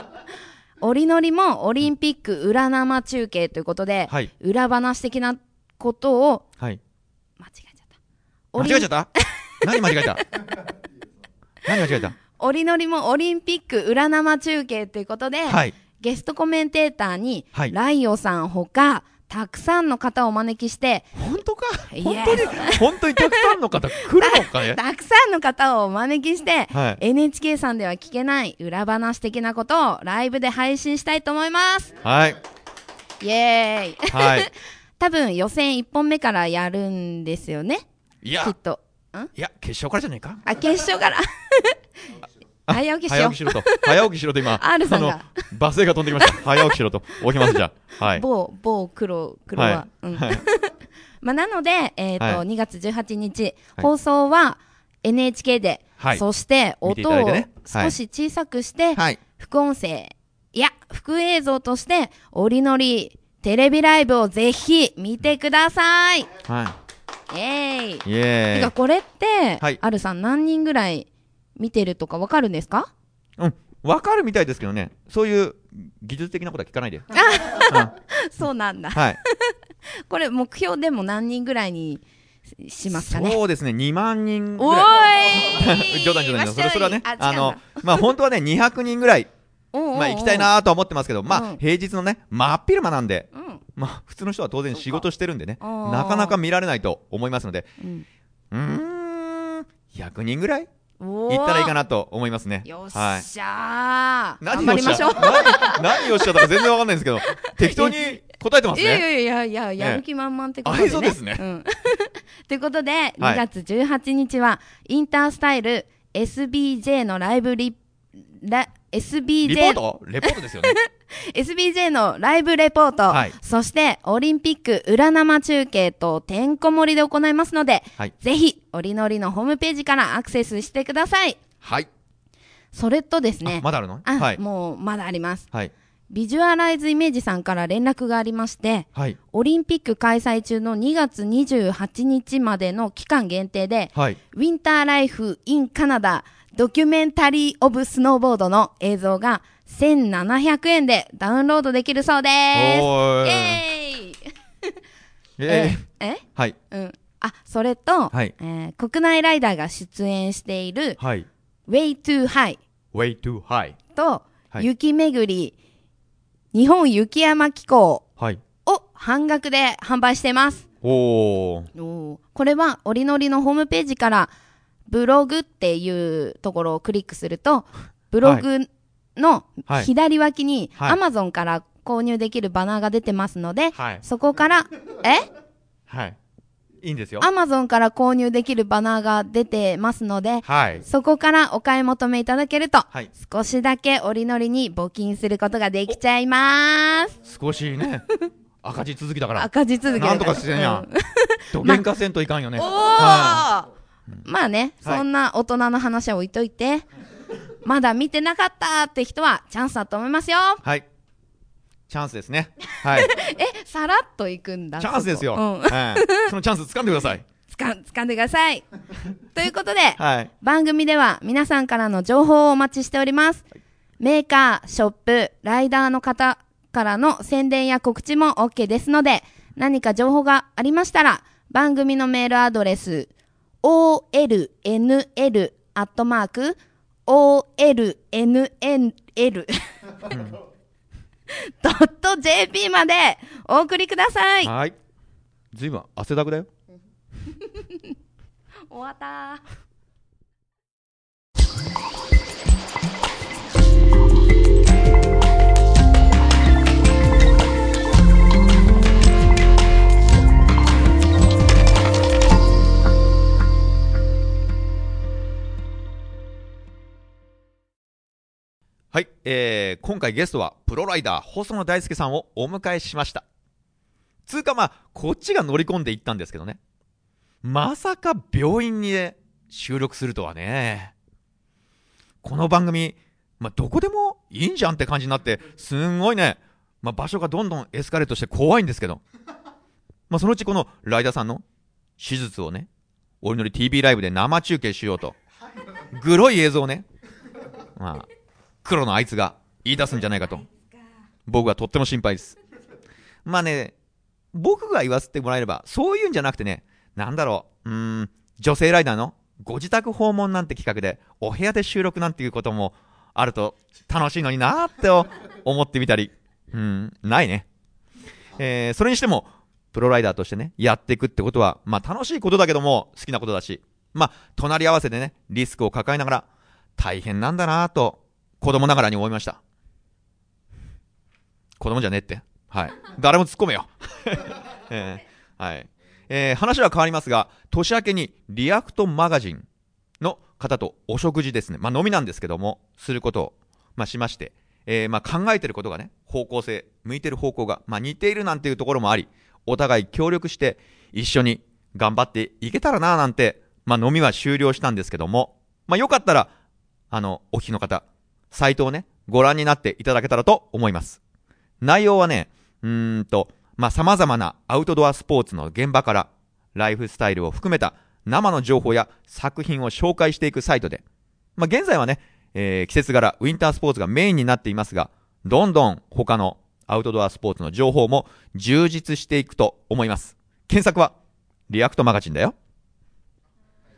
(laughs) 折りのりもオリンピック裏生中継ということで、はい。裏話的なことをはい。間違えちゃった。間違えちゃった？(laughs) 何間違えた？何間違えた？折りのりもオリンピック裏生中継ということで、はいゲストコメンテーターに、はい。ライオさんほか、たくさんの方をお招きして、本当か？本当に？本当にたくさんの方来るのか？ね (laughs) たくさんの方をお招きして、はい。NHK さんでは聞けない裏話的なことをライブで配信したいと思います。はい。イエーイ。はい。(laughs) 多分予選1本目からやるんですよね？いや。きっと。ん？いや決勝からじゃないか？あ、決勝から。(laughs) 早起きしよう。早起き。しろと。早起きしろと今。(laughs) R さんが。あの罵声が飛んできました。早起きしろと。起きますじゃあ。(laughs) はい。某、某黒、黒は。はうん。はい。(laughs) まあ、なので、えっ、と、はい。2月18日、はい。放送は NHK で、はい。そして音を少し小さくして、はい。副音声、いや、副映像として、折りのり、テレビライブをぜひ見てください。はイエーイ。いイエーイ。てか、これって、はい。あるさん何人ぐらい見てるとかわかるんですか？うんわかるみたいですけどね。そういう技術的なことは聞かないで。うん。そうなんだ。はい。(laughs) これ、目標でも何人ぐらいにしますかね？そうですね。2万人ぐおらーいい (laughs) 冗談冗談。それそれはねああのまあ本当はね200人ぐらいままあ行きたいなとは思ってますけどまうん。あ平日のね真っ昼間なんでうん。まあ普通の人は当然仕事してるんでねあー。なかなか見られないと思いますので。うん。うーん100人ぐらい？お行ったらいいかな。なと思いますねよっはいしゃー。何頑張りましょう。何何をしちゃったか全然わかんないんですけど (laughs) 適当に答えてますいやいねやいやいや、やる気満々ってことでね。あそうですねうん。(laughs) ということで、2月18日は、インタースタイル SBJ のライブリ、ラ SBJ リポート？レポートですよね。(laughs) SBJ のライブレポート、はい。そしてオリンピック裏生中継とてんこ盛りで行いますので、はい。ぜひ、おりのりのホームページからアクセスしてください。はい。それとですね。あ、まだあるの？あはい。もうまだあります。はい。ビジュアライズイメージさんから連絡がありまして、はい。オリンピック開催中の2月28日までの期間限定で、はい。ウィンターライフ・イン・カナダドキュメンタリー・オブ・スノーボードの映像が1700円でダウンロードできるそうです。イエーイ。えー。えはい。うん。あ、それと、はい。えー国内ライダーが出演しているはい。Way Too High way too high と、はい。雪巡り日本雪山機構はい。を半額で販売しています。おー。おー。これは、おりのりのホームページから、ブログっていうところをクリックすると、ブログのはい。左脇に、はい。Amazon から購入できるバナーが出てますので、はい。そこから、え？はい。いいんですよ。Amazon から購入できるバナーが出てますので、はい。そこからお買い求めいただけると、はい。少しだけおりのりに募金することができちゃいます。少しね。赤字続きだから。(laughs) 赤字続きだなんとかしてんや (laughs) どげんかせんといかんよね。おー！はまあね、はい。そんな大人の話は置いといて、まだ見てなかったって人はチャンスだと思いますよ。はい。チャンスですね。はい。(laughs) え、さらっといくんだ。チャンスですよ、うん。はいそのチャンス掴んでください。つか掴んでください。ということではい。番組では皆さんからの情報をお待ちしております。メーカー、ショップ、ライダーの方からの宣伝や告知も OK ですので、何か情報がありましたら、番組のメールアドレス、olnl アットマーク olnnl (laughs) ドット jp までお送りください。はい。ずいぶん汗だくだよ。(laughs) 終わったはい、えー、今回ゲストはプロライダー細野大輔さんをお迎えしました。つうかまあこっちが乗り込んでいったんですけどね。まさか病院にね収録するとはね。この番組、まあ、どこでもいいんじゃんって感じになってすんごいね、まあ、場所がどんどんエスカレートして怖いんですけど、まあ、そのうちこのライダーさんの手術をねおりのり TV ライブで生中継しようと。グロい映像をね。まあ黒のあいつが言い出すんじゃないかと。僕はとっても心配です。まあね僕が言わせてもらえればそういうんじゃなくてねなんだろう。うーん女性ライダーのご自宅訪問なんて企画でお部屋で収録なんていうこともあると楽しいのになーって思ってみたり。うんないね。えーそれにしてもプロライダーとしてねやっていくってことはまあ楽しいことだけども好きなことだし。まあ隣り合わせでねリスクを抱えながら大変なんだなーと子供ながらに思いました。子供じゃねえって。はい。誰も突っ込めよ。(laughs) えーはい。えー話は変わりますが、年明けにリアクトマガジンの方とお食事ですね。まあ飲みなんですけども、することを、まあしまして、えーまあ考えてることがね、方向性、向いてる方向が、まあ似ているなんていうところもあり、お互い協力して一緒に頑張っていけたらなぁなんて、まあ飲みは終了したんですけども、まあよかったら、あの、お聞きの方、サイトをね、ご覧になっていただけたらと思います。内容はね、うーんと、まあ、様々なアウトドアスポーツの現場から、ライフスタイルを含めた生の情報や作品を紹介していくサイトで、まあ、現在はね、えー季節柄、ウィンタースポーツがメインになっていますが、どんどん他のアウトドアスポーツの情報も充実していくと思います。検索は、リアクトマガジンだよ。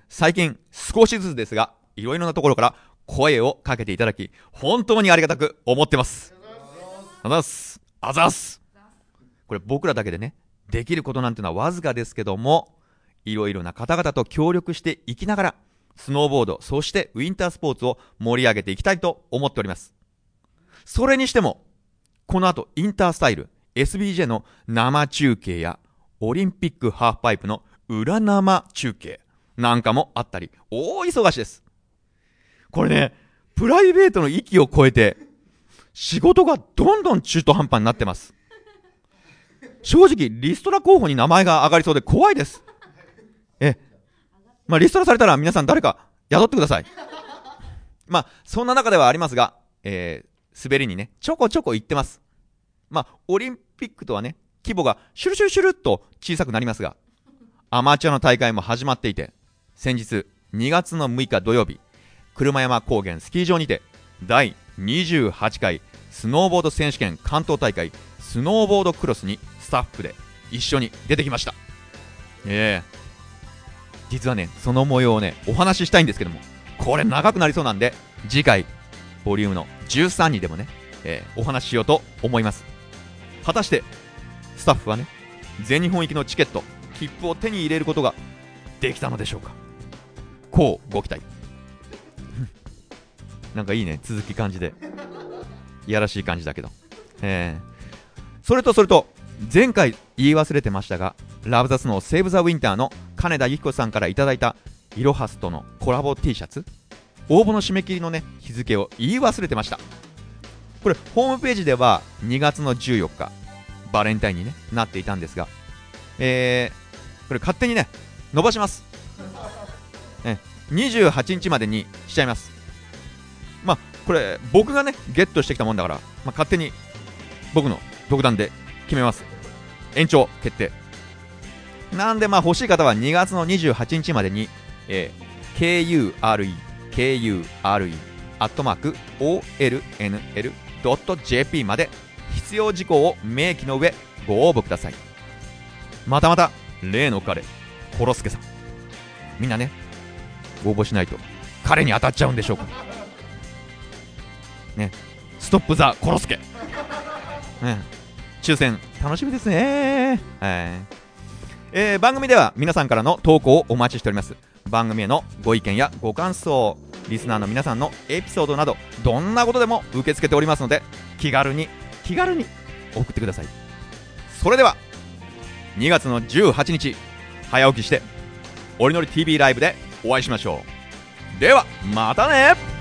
最近、少しずつですが、いろいろなところから声をかけていただき、本当にありがたく思ってます。あざっす。あざっす。これ僕らだけでね、できることなんてのはわずかですけども、いろいろな方々と協力していきながら、スノーボード、そしてウィンタースポーツを盛り上げていきたいと思っております。それにしても、この後、インタースタイル、SBJ の生中継や、オリンピックハーフパイプの裏生中継なんかもあったり、大忙しです。これね、プライベートの域を超えて、仕事がどんどん中途半端になってます。正直、リストラ候補に名前が上がりそうで怖いです。え、まあ、リストラされたら皆さん誰か雇ってください。まあ、そんな中ではありますが、えー、滑りにね、ちょこちょこ行ってます。まあ、オリンピックとはね、規模がシュルシュルシュルっと小さくなりますが、アマチュアの大会も始まっていて、先日、2月の6日土曜日、車山高原スキー場にて、第28回スノーボード選手権関東大会スノーボードクロスにスタッフで一緒に出てきました。ええ実はね、その模様をね、お話ししたいんですけども、これ長くなりそうなんで、次回、ボリュームの13にでもね、えーお話ししようと思います。果たして、スタッフはね、全日本行きのチケット、切符を手に入れることができたのでしょうか。こうご期待。なんかいいね、続き感じで。いやらしい感じだけど。えーそれとそれと、前回言い忘れてましたが、ラブザスのセーブ・ザ・ウィンターの金田由紀子さんからいただいたイロハスとのコラボ T シャツ。応募の締め切りのね日付を言い忘れてました。これホームページでは2月の14日バレンタインに、ね、なっていたんですがえー、これ勝手にね伸ばします。え28日までにしちゃいます。これ僕がねゲットしてきたもんだから、まあ、勝手に僕の独断で決めます。延長決定。なんでまあ欲しい方は2月の28日までに、えー、KURE KURE アットマーク OLNL.jp まで必要事項を明記の上ご応募ください。またまた例の彼コロスケさん。みんなね応募しないと彼に当たっちゃうんでしょうか。ね。ストップザコロスケ。(laughs) ね。抽選楽しみですね。はい。えー番組では皆さんからの投稿をお待ちしております。番組へのご意見やご感想リスナーの皆さんのエピソードなどどんなことでも受け付けておりますので気軽に気軽に送ってください。それでは2月の18日早起きして「おりのり TV ライブ」でお会いしましょう。ではまたね